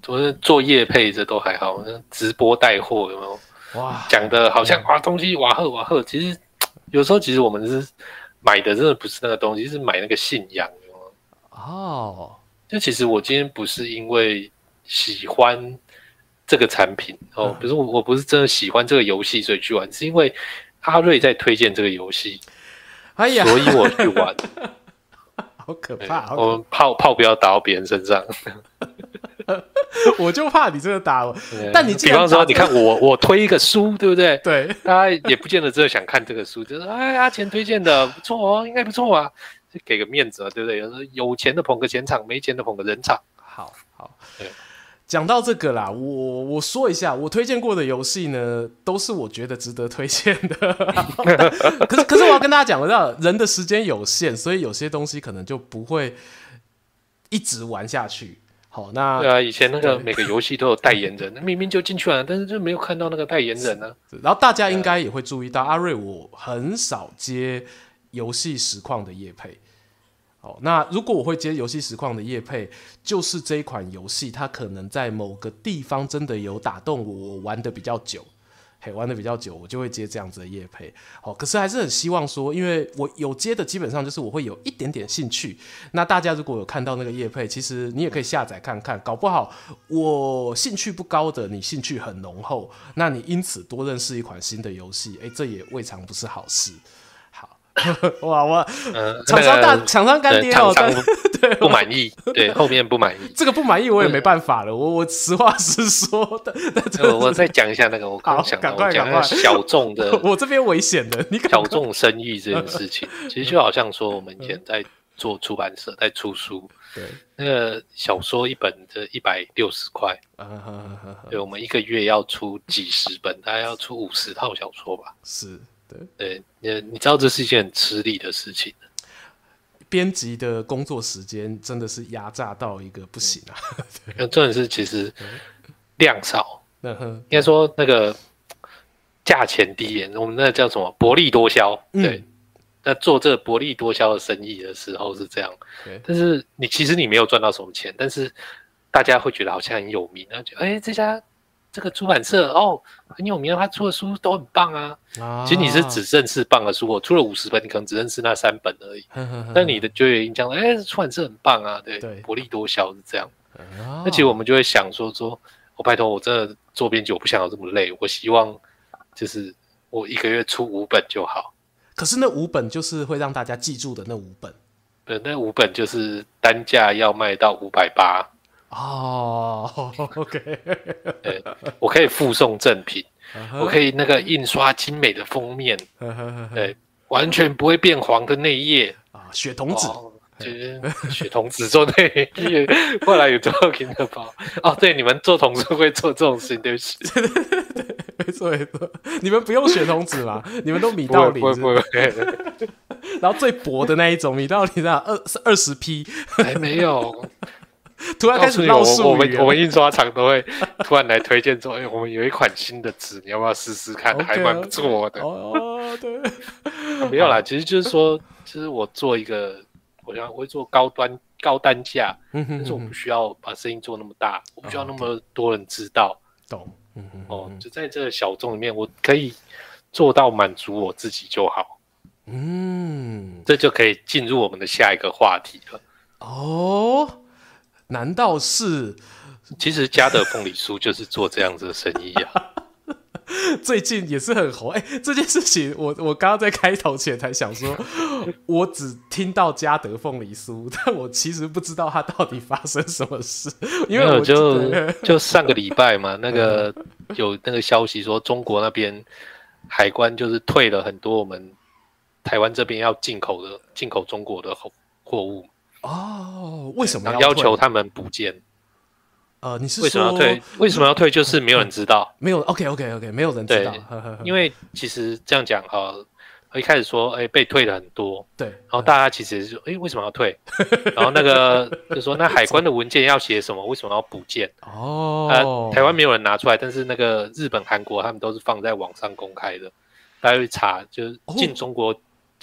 昨天做业配这都还好，那直播带货有没有？哇，讲的好像哇东西哇赫哇赫，其实有时候其实我们是买的真的不是那个东西，是买那个信仰。哦，就其实我今天不是因为喜欢这个产品哦，不是我，我不是真的喜欢这个游戏所以去玩，是因为阿瑞在推荐这个游戏，哎呀，所以我去玩，好可怕！我们炮炮不要打到别人身上，我就怕你真的打我。但你比方说，你看我我推一个书，对不对？对，大家也不见得真的想看这个书，就是哎，阿钱推荐的不错哦，应该不错啊。给个面子啊，对不对？有时有钱的捧个钱场，没钱的捧个人场。好好，讲到这个啦，我我说一下，我推荐过的游戏呢，都是我觉得值得推荐的。可是可是我要跟大家讲，我知道人的时间有限，所以有些东西可能就不会一直玩下去。好，那对啊，以前那个每个游戏都有代言人，明明就进去了，但是就没有看到那个代言人呢、啊。然后大家应该也会注意到，阿瑞我很少接游戏实况的业配。哦，那如果我会接游戏实况的业配，就是这一款游戏，它可能在某个地方真的有打动我，我玩得比较久，嘿，玩的比较久，我就会接这样子的业配。哦，可是还是很希望说，因为我有接的基本上就是我会有一点点兴趣。那大家如果有看到那个业配，其实你也可以下载看看，搞不好我兴趣不高的，你兴趣很浓厚，那你因此多认识一款新的游戏，哎，这也未尝不是好事。哇哇，厂商大厂商干爹哦，对，不满意，对，后面不满意，这个不满意我也没办法了，我我实话实说的。我再讲一下那个，我刚想到讲一下小众的，我这边危险的，你小众生意这件事情，其实就好像说我们以前在做出版社，在出书，对，那个小说一本的一百六十块，对，我们一个月要出几十本，大概要出五十套小说吧，是。对，你你知道这是一件很吃力的事情。编辑的工作时间真的是压榨到一个不行啊！那重点是其实量少，应该说那个价钱低，我们那叫什么薄利多销。对，嗯、那做这个薄利多销的生意的时候是这样，但是你其实你没有赚到什么钱，但是大家会觉得好像很有名，那就哎这家。这个出版社哦很有名，他出的书都很棒啊。啊其实你是只认识棒的书，我出了五十本，你可能只认识那三本而已。但你的就业印象，哎，出版社很棒啊，对，对薄利多销是这样。啊、那其实我们就会想说，说我拜托，我真的做编辑，我不想要这么累，我希望就是我一个月出五本就好。可是那五本就是会让大家记住的那五本，对，那五本就是单价要卖到五百八。哦、oh,，OK，对，我可以附送赠品，uh huh. 我可以那个印刷精美的封面，uh huh. 对，完全不会变黄的内页。啊，血童子，就是血童子做内页，后来有做拼的包，哦，对，你们做童书会做这种事情，对不起，对，没错没错，你们不用血童子啦，你们都米道理，然后最薄的那一种米道理啊，二是二十批，还没有。突然开始闹术语，我们我们印刷厂都会 突然来推荐说：“哎，我们有一款新的纸，你要不要试试看？还蛮不错的。”哦，对，没有啦，其实就是说，其实我做一个，我想我会做高端高单价，但是我不需要把声音做那么大，我不需要那么多人知道。懂，哦，就在这个小众里面，我可以做到满足我自己就好。嗯，这就可以进入我们的下一个话题了。哦。难道是？其实嘉德凤梨酥就是做这样子的生意啊。最近也是很红。哎、欸，这件事情我我刚刚在开头前才想说，我只听到嘉德凤梨酥，但我其实不知道它到底发生什么事。因为我就就上个礼拜嘛，那个有那个消息说，中国那边海关就是退了很多我们台湾这边要进口的进口中国的货货物。哦，为什么要，要求他们补件？呃，你是为什么要退？为什么要退？就是没有人知道，没有。OK，OK，OK，、okay, okay, okay, 没有人知道。因为其实这样讲哈，一开始说，哎、欸，被退了很多，对。然后大家其实就，哎、欸，为什么要退？然后那个就说，那海关的文件要写什么？为什么要补件？哦、呃，台湾没有人拿出来，但是那个日本、韩国他们都是放在网上公开的，大家去查，就是进中国。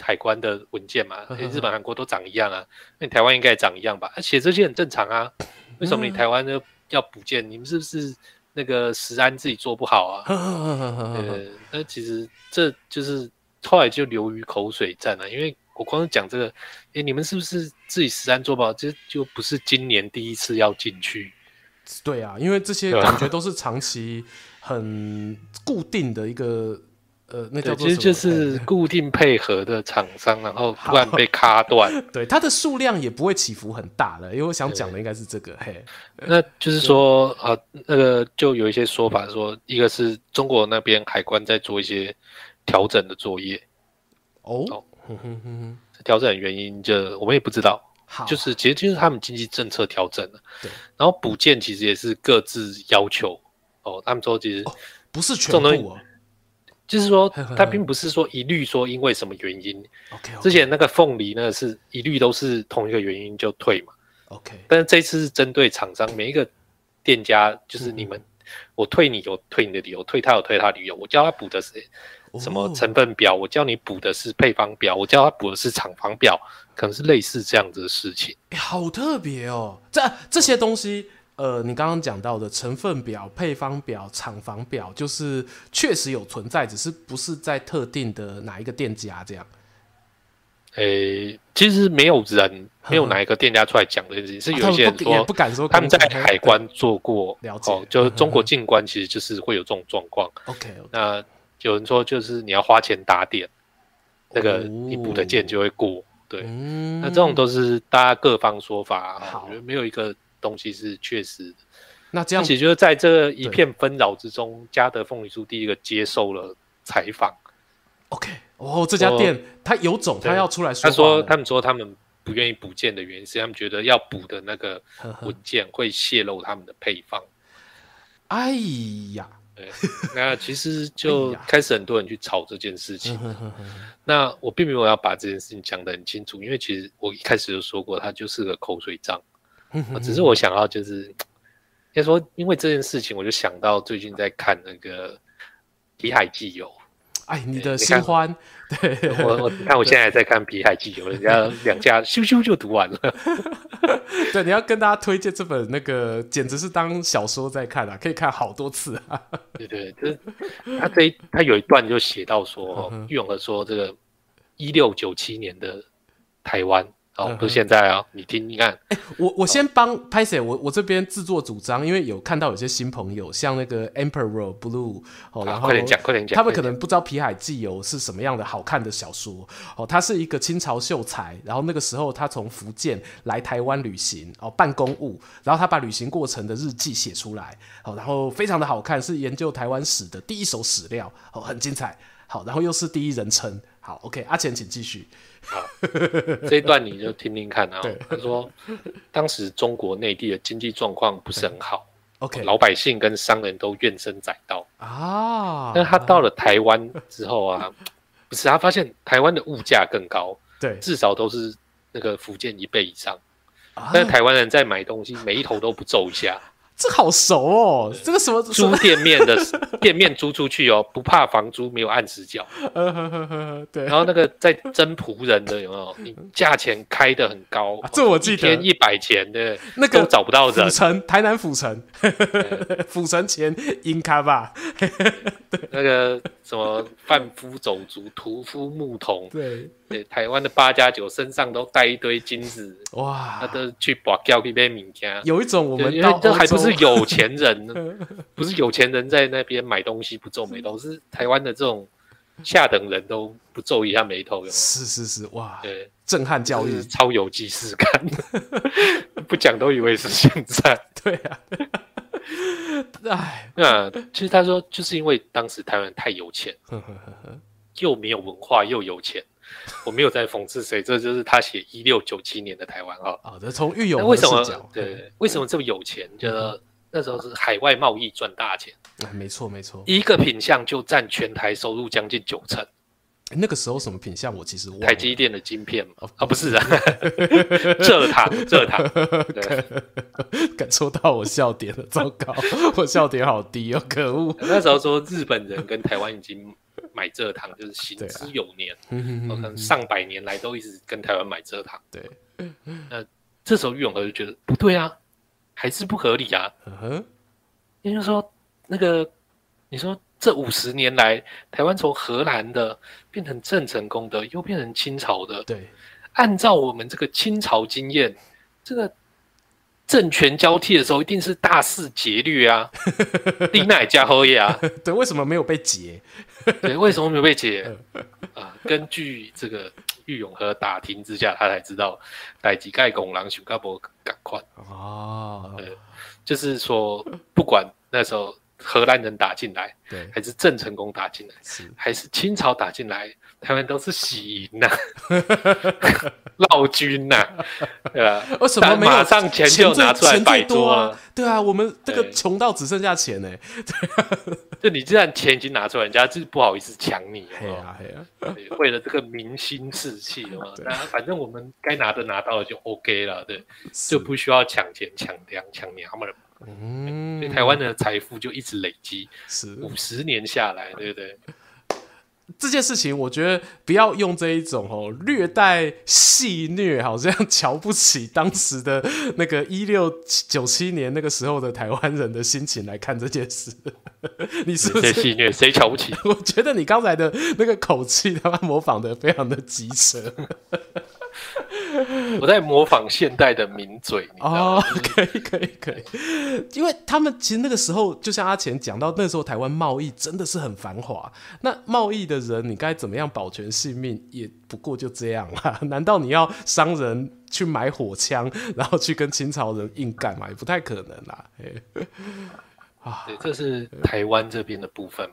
海关的文件嘛，日本、韩国都长一样啊，那你台湾应该也长一样吧？写这些很正常啊，为什么你台湾呢要补件？你们是不是那个食安自己做不好啊？呃，那其实这就是后来就流于口水战了，因为我光是讲这个，哎、欸，你们是不是自己食安做不好？这就不是今年第一次要进去。对啊，因为这些感觉都是长期很固定的一个。呃，那叫做其实就是 固定配合的厂商，然后突然被卡断。对，它的数量也不会起伏很大了，因为我想讲的应该是这个。嘿，那就是说啊，那个就有一些说法说，一个是中国那边海关在做一些调整的作业。哦，哼哼哼，调整原因就我们也不知道。就是其实就是他们经济政策调整了。对，然后补件其实也是各自要求。哦，他们说其实不是全部。就是说，他并不是说一律说因为什么原因。OK，之前那个凤梨呢，是一律都是同一个原因就退嘛。OK，但是这次是针对厂商，每一个店家，就是你们，我退你有退你的理由，退他有退他的理由。我叫他补的是什么成分表，我叫你补的是配方表，我叫他补的是厂房表，可能是类似这样子的事情。好特别哦，这这些东西。呃，你刚刚讲到的成分表、配方表、厂房表，就是确实有存在，只是不是在特定的哪一个店家这样。诶、欸，其实没有人，没有哪一个店家出来讲这件事情，是有些人说，啊、不，不敢说，他们在海关做过了解，哦，就是中国 进关，其实就是会有这种状况。OK，那有人说，就是你要花钱打点，那个你补的件就会过。对，那这种都是大家各方说法，我觉得没有一个东西是确实的。那这样，其实就是在这一片纷扰之中，嘉德凤梨酥第一个接受了采访。OK，哦，这家店他有种，他要出来说。他说，他们说他们不愿意补件的原因是，他们觉得要补的那个文件会泄露他们的配方。哎呀。对，那其实 就开始很多人去吵这件事情。那我并没有要把这件事情讲得很清楚，因为其实我一开始就说过，它就是个口水仗。只是我想要就是，应该说，因为这件事情，我就想到最近在看那个《皮海纪游》。哎，你的新欢，对我，我看我现在还在看《皮海纪游》，人家两家咻咻就读完了。对，你要跟大家推荐这本那个，简直是当小说在看啊，可以看好多次啊。对对，就是他这一他有一段就写到说，郁永河说这个一六九七年的台湾。哦，不是现在啊、哦！你听，你看，哎、欸，我我先帮拍谢，我我这边自作主张，因为有看到有些新朋友，像那个 Emperor Blue，哦，然后快点讲，快点讲，他们可能不知道《皮海纪游》是什么样的好看的小说，哦，他是一个清朝秀才，然后那个时候他从福建来台湾旅行，哦，办公务，然后他把旅行过程的日记写出来，哦，然后非常的好看，是研究台湾史的第一手史料，哦，很精彩，好，然后又是第一人称，好，OK，阿钱请继续。好，这一段你就听听看啊。他说，当时中国内地的经济状况不是很好，OK，老百姓跟商人都怨声载道啊。但他到了台湾之后啊，不是他发现台湾的物价更高，对，至少都是那个福建一倍以上。但是台湾人在买东西，每一头都不皱一下。这好熟哦，这个什么租店面的 店面租出去哦，不怕房租没有按时缴。对，然后那个在征仆人的有没有？你价钱开的很高，这我记得，一天一百钱的，那个都找不到人。府城，台南府城，府城前应卡吧。那个什么贩夫走卒、屠夫牧童，对。对，台湾的八加九身上都带一堆金子，哇！他都去跋筊去买物件。有一种我们这还不是有钱人，不是有钱人在那边买东西不皱眉头，是台湾的这种下等人都不皱一下眉头。是是是，哇！对，震撼教育，超有既视感，不讲都以为是现在。对啊，哎，那其实他说，就是因为当时台湾太有钱，又没有文化，又有钱。我没有在讽刺谁，这就是他写一六九七年的台湾哈。啊，这从郁永河视角，对，为什么这么有钱？就那时候是海外贸易赚大钱。没错，没错，一个品相就占全台收入将近九成。那个时候什么品相？我其实台积电的晶片嘛。啊，不是啊，蔗糖，蔗糖。感受到我笑点了，糟糕，我笑点好低哦，可恶。那时候说日本人跟台湾已经。买蔗糖就是行之有年，可能、啊、上百年来都一直跟台湾买蔗糖。对，那这时候玉永和就觉得不对啊，还是不合理啊。嗯哼，也就是说，那个你说这五十年来，台湾从荷兰的变成郑成功的，又变成清朝的。对，按照我们这个清朝经验，这个。政权交替的时候，一定是大肆劫掠啊！丁乃加侯呀，对，为什么没有被劫？对，为什么没有被劫？啊，根据这个郁永和打听之下，他才知道代吉盖拱狼熊嘎伯赶快哦，对，就是说，不管那时候荷兰人打进来，对，还是郑成功打进来，是还是清朝打进来。他们都是喜迎呐，闹军呐，对吧？为什么没有马上钱就拿出来摆桌啊？对啊，我们这个穷到只剩下钱呢。对，就你既然钱已经拿出来，人家就是不好意思抢你。对啊，对啊，为了这个民心士气嘛，那反正我们该拿的拿到了就 OK 了，对，就不需要抢钱、抢粮、抢娘们了。嗯，所以台湾的财富就一直累积，是五十年下来，对不对？这件事情，我觉得不要用这一种哦略带戏谑，好像瞧不起当时的那个一六九七年那个时候的台湾人的心情来看这件事。你是不是戏谑？谁瞧不起？我觉得你刚才的那个口气，他妈模仿的非常的机车。我在模仿现代的名嘴，你知道吗？哦，可以，可以，可以，因为他们其实那个时候，就像阿钱讲到，那时候台湾贸易真的是很繁华。那贸易的人，你该怎么样保全性命？也不过就这样啦。难道你要商人去买火枪，然后去跟清朝人硬干嘛？也不太可能啦。啊，对，这是台湾这边的部分。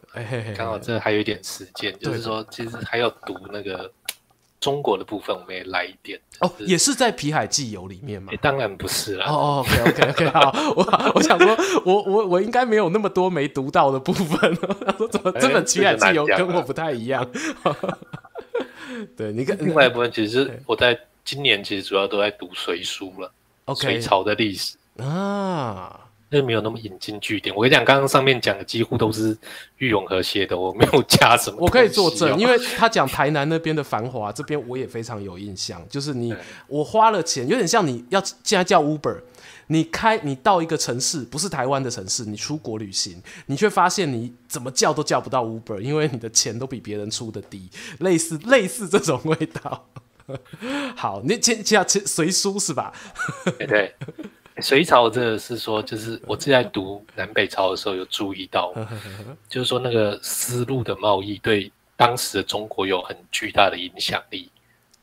刚好这还有一点时间，就是说，其实还要读那个。中国的部分我们也来一点哦，也是在《皮海纪游》里面吗？当然不是啦。哦，OK OK OK，好，我我想说，我我我应该没有那么多没读到的部分。他说怎么这本《皮海纪游》跟我不太一样？对，你看另外一部分，其实我在今年其实主要都在读隋书了隋朝的历史啊。那没有那么引经据典。我跟你讲，刚刚上面讲的几乎都是玉永和写的，我没有加什么。我可以作证，因为他讲台南那边的繁华，这边我也非常有印象。就是你，我花了钱，有点像你要现在叫 Uber，你开你到一个城市，不是台湾的城市，你出国旅行，你却发现你怎么叫都叫不到 Uber，因为你的钱都比别人出的低，类似类似这种味道。好，你先先随书是吧？对，对。隋朝这个是说，就是我自己在读南北朝的时候有注意到，就是说那个丝路的贸易对当时的中国有很巨大的影响力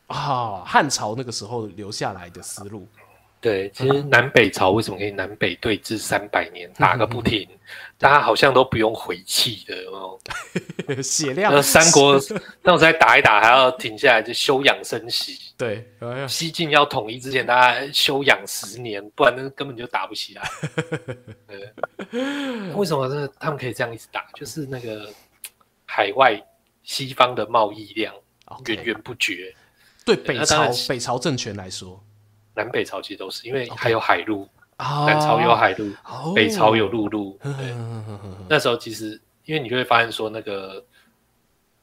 啊。汉朝那个时候留下来的丝路。对，其实南北朝为什么可以南北对峙三百年打个不停，大家好像都不用回气的哦，血量。那三国那我再打一打还要停下来就休养生息。对，西晋要统一之前，大家休养十年，不然那根本就打不起来。对，为什么这？他们可以这样一直打？就是那个海外西方的贸易量源源不绝。对北朝北朝政权来说。南北朝其实都是，因为还有海路.南朝有海路，oh. 北朝有陆路。对，那时候其实，因为你就会发现说，那个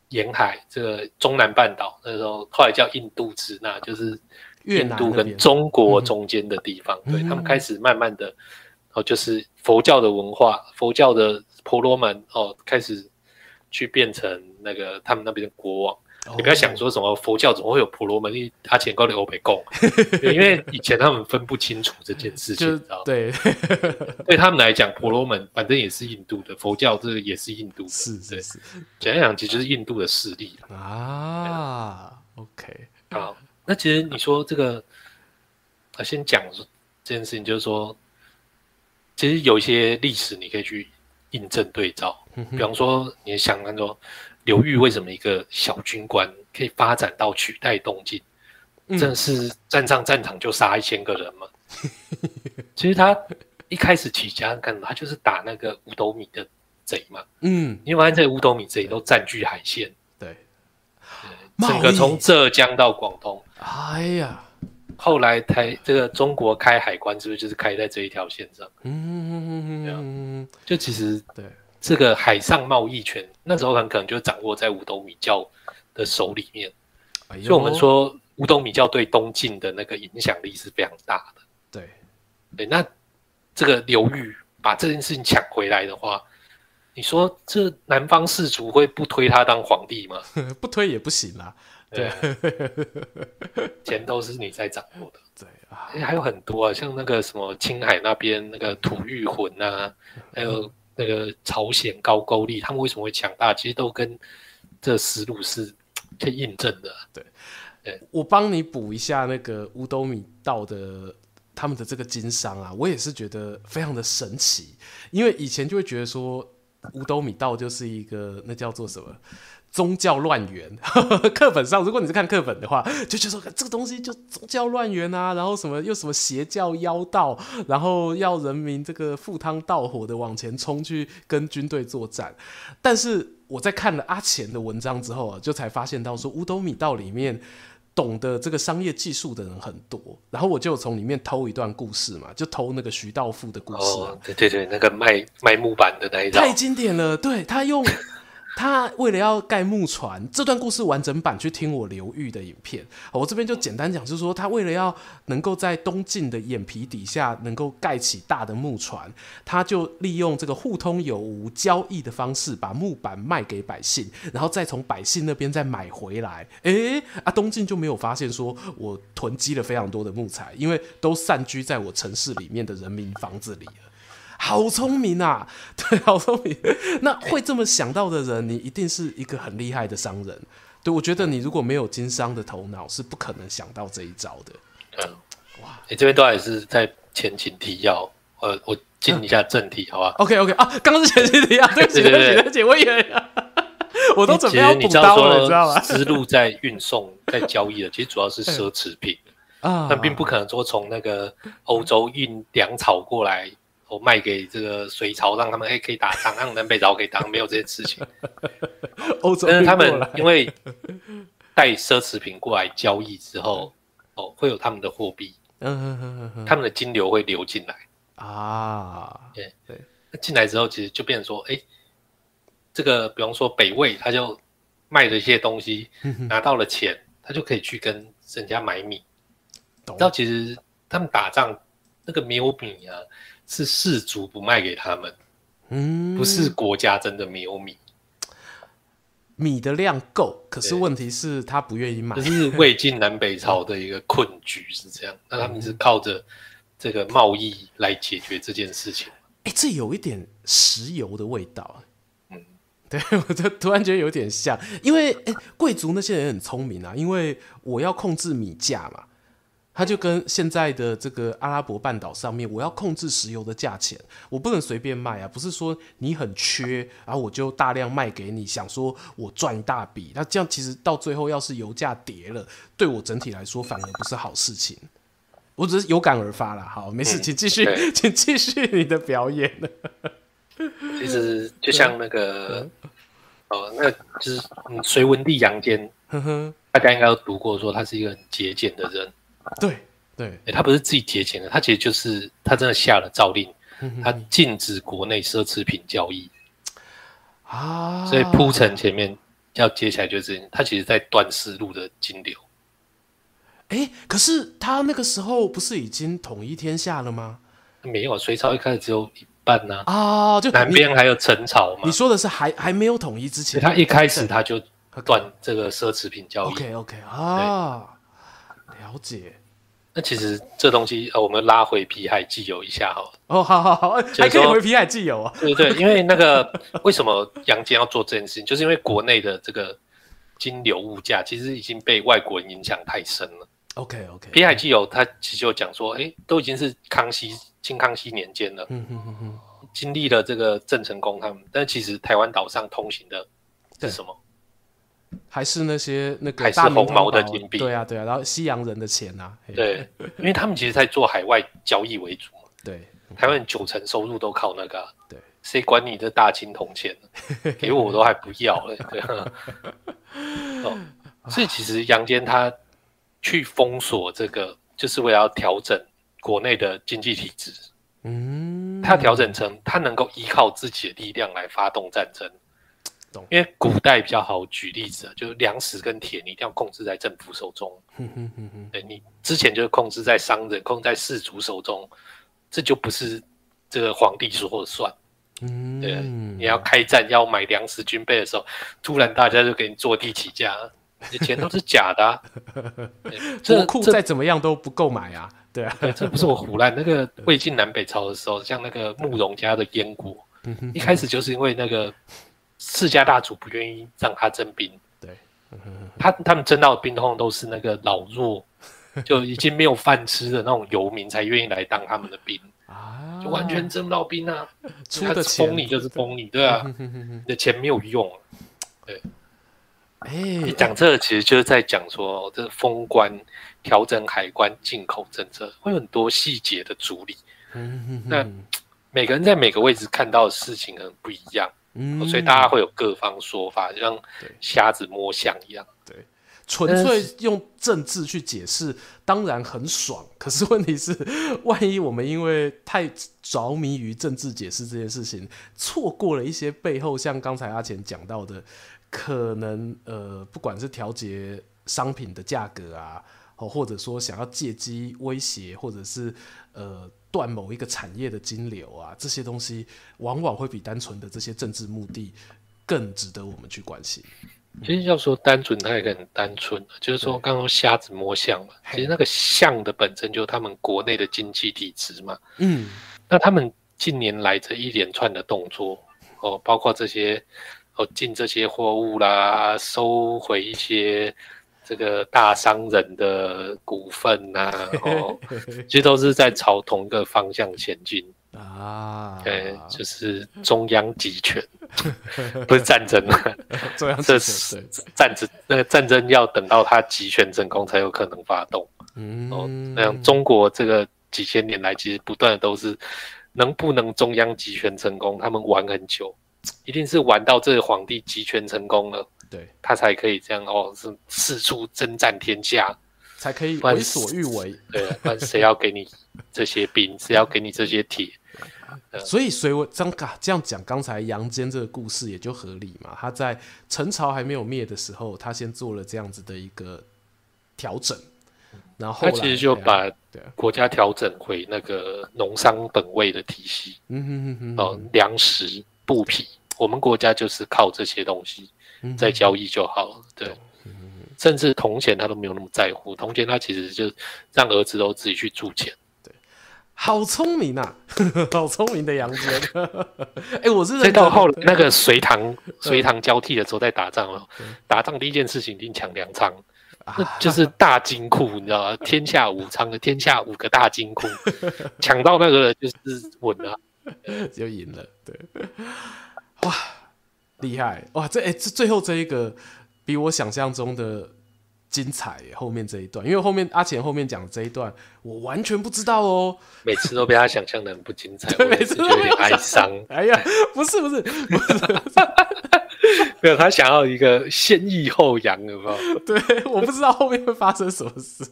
沿海这个中南半岛，那时候后来叫印度支那，就是印度跟中国中间的地方。对，他们开始慢慢的，哦，就是佛教的文化，佛教的婆罗门哦，开始去变成那个他们那边的国王。你不要想说什么佛教怎么会有婆罗门？他钱高的欧北共，因为以前他们分不清楚这件事情，你知道？对，对他们来讲，婆罗门反正也是印度的，佛教这个也是印度的，是是是。简单讲，其实就是印度的势力啊。OK，好，那其实你说这个，啊，先讲这件事情，就是说，其实有一些历史你可以去印证对照，比方说，你想那种。刘裕为什么一个小军官可以发展到取代东晋？真的是站上战场就杀一千个人吗？其实他一开始起家干嘛？他就是打那个五斗米的贼嘛。嗯，因为这五斗米贼都占据海线，对，整个从浙江到广东。哎呀，后来台这个中国开海关是不是就是开在这一条线上？嗯嗯嗯嗯，就其实对。这个海上贸易权那时候很可能就掌握在五斗米教的手里面，所以我们说五斗米教对东晋的那个影响力是非常大的。对，对，那这个刘裕把这件事情抢回来的话，你说这南方士族会不推他当皇帝吗？不推也不行啦。对，钱都是你在掌握的。对啊，还有很多啊，像那个什么青海那边那个吐谷浑啊，还有。那个朝鲜高句丽，他们为什么会强大？其实都跟这思路是可以印证的。对，对我帮你补一下那个乌斗米道的他们的这个经商啊，我也是觉得非常的神奇，因为以前就会觉得说五斗米道就是一个那叫做什么？宗教乱源，课本上，如果你是看课本的话，就觉得说这个东西就宗教乱源啊，然后什么又什么邪教妖道，然后要人民这个赴汤蹈火的往前冲去跟军队作战。但是我在看了阿钱的文章之后啊，就才发现到说五斗米道里面懂得这个商业技术的人很多，然后我就从里面偷一段故事嘛，就偷那个徐道富的故事。哦，对对对，那个卖卖木板的那一套，太经典了。对，他用。他为了要盖木船，这段故事完整版去听我刘玉的影片。我这边就简单讲，就是说他为了要能够在东晋的眼皮底下能够盖起大的木船，他就利用这个互通有无交易的方式，把木板卖给百姓，然后再从百姓那边再买回来。诶，啊，东晋就没有发现说我囤积了非常多的木材，因为都散居在我城市里面的人民房子里了。好聪明啊！对，好聪明。那会这么想到的人，你一定是一个很厉害的商人。对，我觉得你如果没有经商的头脑，是不可能想到这一招的。嗯，哇，你这边都还是在前情提要。呃，我进一下正题，好吧？OK，OK 啊，刚刚是前情提要，对不起，对不起，对不起，我以为 我都准备要补刀了，你知道吗？思路在运送、在交易的，其实主要是奢侈品啊，但并不可能说从那个欧洲运粮草过来。我卖给这个隋朝，让他们哎可以打仗，让南北朝可以打，没有这些事情。欧洲，但是他们因为带奢侈品过来交易之后，哦，会有他们的货币，嗯他们的金流会流进来啊。对对，那进来之后，其实就变成说，哎，这个比方说北魏，他就卖了一些东西，拿到了钱，他就可以去跟人家买米。你。知道其实他们打仗那个没有米啊。是士族不卖给他们，嗯，不是国家真的没有米，米的量够，可是问题是他不愿意买。这是魏晋南北朝的一个困局，是这样。那他们是靠着这个贸易来解决这件事情。哎、欸，这有一点石油的味道。嗯，对，我就突然觉得有点像，因为哎，贵族那些人很聪明啊，因为我要控制米价嘛。他就跟现在的这个阿拉伯半岛上面，我要控制石油的价钱，我不能随便卖啊！不是说你很缺，然后我就大量卖给你，想说我赚一大笔。那这样其实到最后，要是油价跌了，对我整体来说反而不是好事情。我只是有感而发啦。好，没事，请继续，嗯、请继续你的表演。其实就像那个，哦，那就是隋文帝杨坚，大家应该都读过，说他是一个很节俭的人。对对、欸，他不是自己节俭的，他其实就是他真的下了诏令，他禁止国内奢侈品交易啊，所以铺陈前面要接下来就是他其实在断丝路的金流。哎、欸，可是他那个时候不是已经统一天下了吗？没有，隋朝一开始只有一半呢啊，就南边还有陈朝嘛。你说的是还还没有统一之前，他一开始他就断这个奢侈品交易。OK OK 啊。了解，那其实这东西呃，我们拉回皮海纪游一下哈。哦，好好好，还可以回皮海纪游啊。对对，因为那个为什么杨坚要做这件事情，就是因为国内的这个金流物价其实已经被外国人影响太深了。OK OK，皮海纪游他其实就讲说，哎，都已经是康熙、清康熙年间了，嗯嗯嗯嗯，经历了这个郑成功他们，但其实台湾岛上通行的是什么？还是那些那个大红毛的金币，对啊对啊，然后西洋人的钱啊，对，因为他们其实在做海外交易为主嘛，对，台湾九成收入都靠那个，对，谁管你的大金铜钱呢？给我我都还不要了，对 哦，所以其实杨坚他去封锁这个，就是为了要调整国内的经济体制，嗯，他调整成他能够依靠自己的力量来发动战争。因为古代比较好举例子啊，就是粮食跟铁，你一定要控制在政府手中。对，你之前就是控制在商人、控制在士族手中，这就不是这个皇帝说了算。嗯，对，你要开战要买粮食军备的时候，突然大家就给你坐地起价，你钱都是假的啊。国库再怎么样都不够买啊。对啊，这不是我胡乱。那个魏晋南北朝的时候，像那个慕容家的燕国，一开始就是因为那个。世家大族不愿意让他征兵，对，他他们征到的兵通常都是那个老弱，就已经没有饭吃的那种游民才愿意来当他们的兵 啊，就完全征不到兵啊，出的钱封你就是封你，对啊，你的钱没有用，对，哎，你讲这个其实就是在讲说，这封关、调整海关、进口政策会有很多细节的处理，那每个人在每个位置看到的事情可能不一样。嗯，所以大家会有各方说法，就像瞎子摸象一样。对，纯粹用政治去解释，当然很爽。可是问题是，万一我们因为太着迷于政治解释这件事情，错过了一些背后，像刚才阿钱讲到的，可能呃，不管是调节商品的价格啊，或者说想要借机威胁，或者是呃断某一个产业的金流啊，这些东西往往会比单纯的这些政治目的更值得我们去关心。其实要说单纯，它也很单纯，就是说刚刚瞎子摸象嘛。其实那个象的本身就是他们国内的经济体制嘛。嗯，那他们近年来这一连串的动作，哦，包括这些哦进这些货物啦，收回一些这个大商人的股份呐、啊，哦，其实都是在朝同一个方向前进。啊，对，就是中央集权，不是战争啊，中央这是战争，那个战争要等到他集权成功才有可能发动。嗯，哦，那样中国这个几千年来其实不断的都是能不能中央集权成功，他们玩很久，一定是玩到这个皇帝集权成功了，对，他才可以这样哦，是四处征战天下。才可以为所欲为，对，不然谁要给你这些兵？谁要给你这些铁？所以，所以我这样这样讲，刚才杨坚这个故事也就合理嘛。他在陈朝还没有灭的时候，他先做了这样子的一个调整，然后，后他其实就把国家调整回那个农商本位的体系。嗯哼哼哼，哦，粮食、布匹，我们国家就是靠这些东西在交易就好了。对。甚至铜钱他都没有那么在乎，铜钱他其实就让儿子都自己去铸钱。对，好聪明啊，好聪明的杨坚。哎、欸，我是再到后来那个隋唐，隋唐交替的时候在打仗了，打仗第一件事情一定抢粮仓，就是大金库，你知道吗？天下武昌的天下五个大金库，抢到那个就是稳了，就赢了。对，哇，厉害哇！这哎、欸，这最后这一个。比我想象中的精彩，后面这一段，因为后面阿钱后面讲的这一段，我完全不知道哦。每次都被他想象的很不精彩，对，每次都有点哀伤。哎呀，不是不是不是。没有，他想要一个先抑后扬，有没有？对，我不知道后面会发生什么事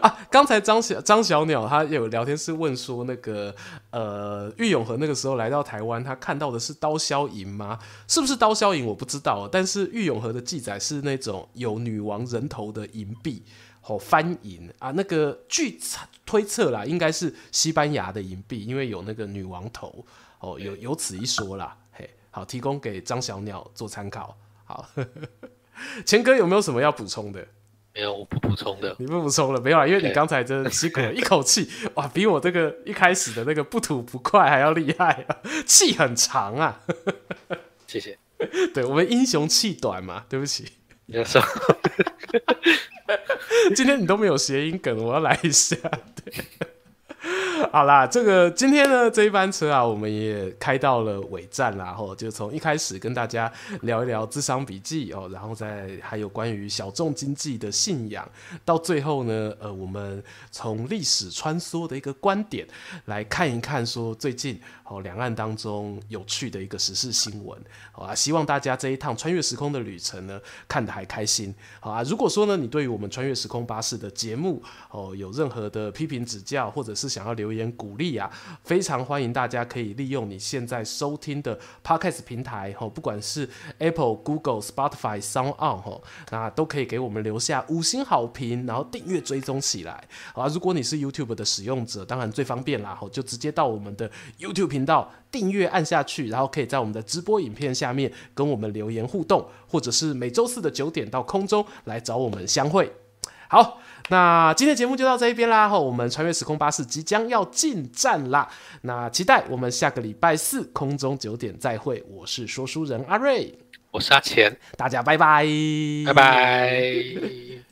啊！刚才张小张小鸟他有聊天室问说，那个呃，郁永和那个时候来到台湾，他看到的是刀削银吗？是不是刀削银？我不知道。但是郁永和的记载是那种有女王人头的银币，哦，翻银啊，那个据推测啦，应该是西班牙的银币，因为有那个女王头，哦，有有此一说啦。好，提供给张小鸟做参考。好，钱哥有没有什么要补充的？没有，我不补充的。你不补充了，没有啊？因为你刚才真的吸了一口气，哇，比我这个一开始的那个不吐不快还要厉害啊，气很长啊。谢谢。对，我们英雄气短嘛，对不起。你说，今天你都没有谐音梗，我要来一下。对。好啦，这个今天呢，这一班车啊，我们也开到了尾站啦，吼，就从一开始跟大家聊一聊智商笔记哦，然后再还有关于小众经济的信仰，到最后呢，呃，我们从历史穿梭的一个观点来看一看，说最近哦，两岸当中有趣的一个时事新闻，好啊，希望大家这一趟穿越时空的旅程呢，看得还开心，好啊，如果说呢，你对于我们穿越时空巴士的节目哦，有任何的批评指教，或者是想要留留言鼓励啊，非常欢迎大家可以利用你现在收听的 Podcast 平台吼，不管是 Apple、Google、Spotify、Sound On 吼，那都可以给我们留下五星好评，然后订阅追踪起来。好啊，如果你是 YouTube 的使用者，当然最方便啦，吼，就直接到我们的 YouTube 频道订阅按下去，然后可以在我们的直播影片下面跟我们留言互动，或者是每周四的九点到空中来找我们相会。好。那今天节目就到这一边啦，吼，我们穿越时空巴士即将要进站啦，那期待我们下个礼拜四空中九点再会，我是说书人阿瑞，我是阿钱，大家拜拜，拜拜。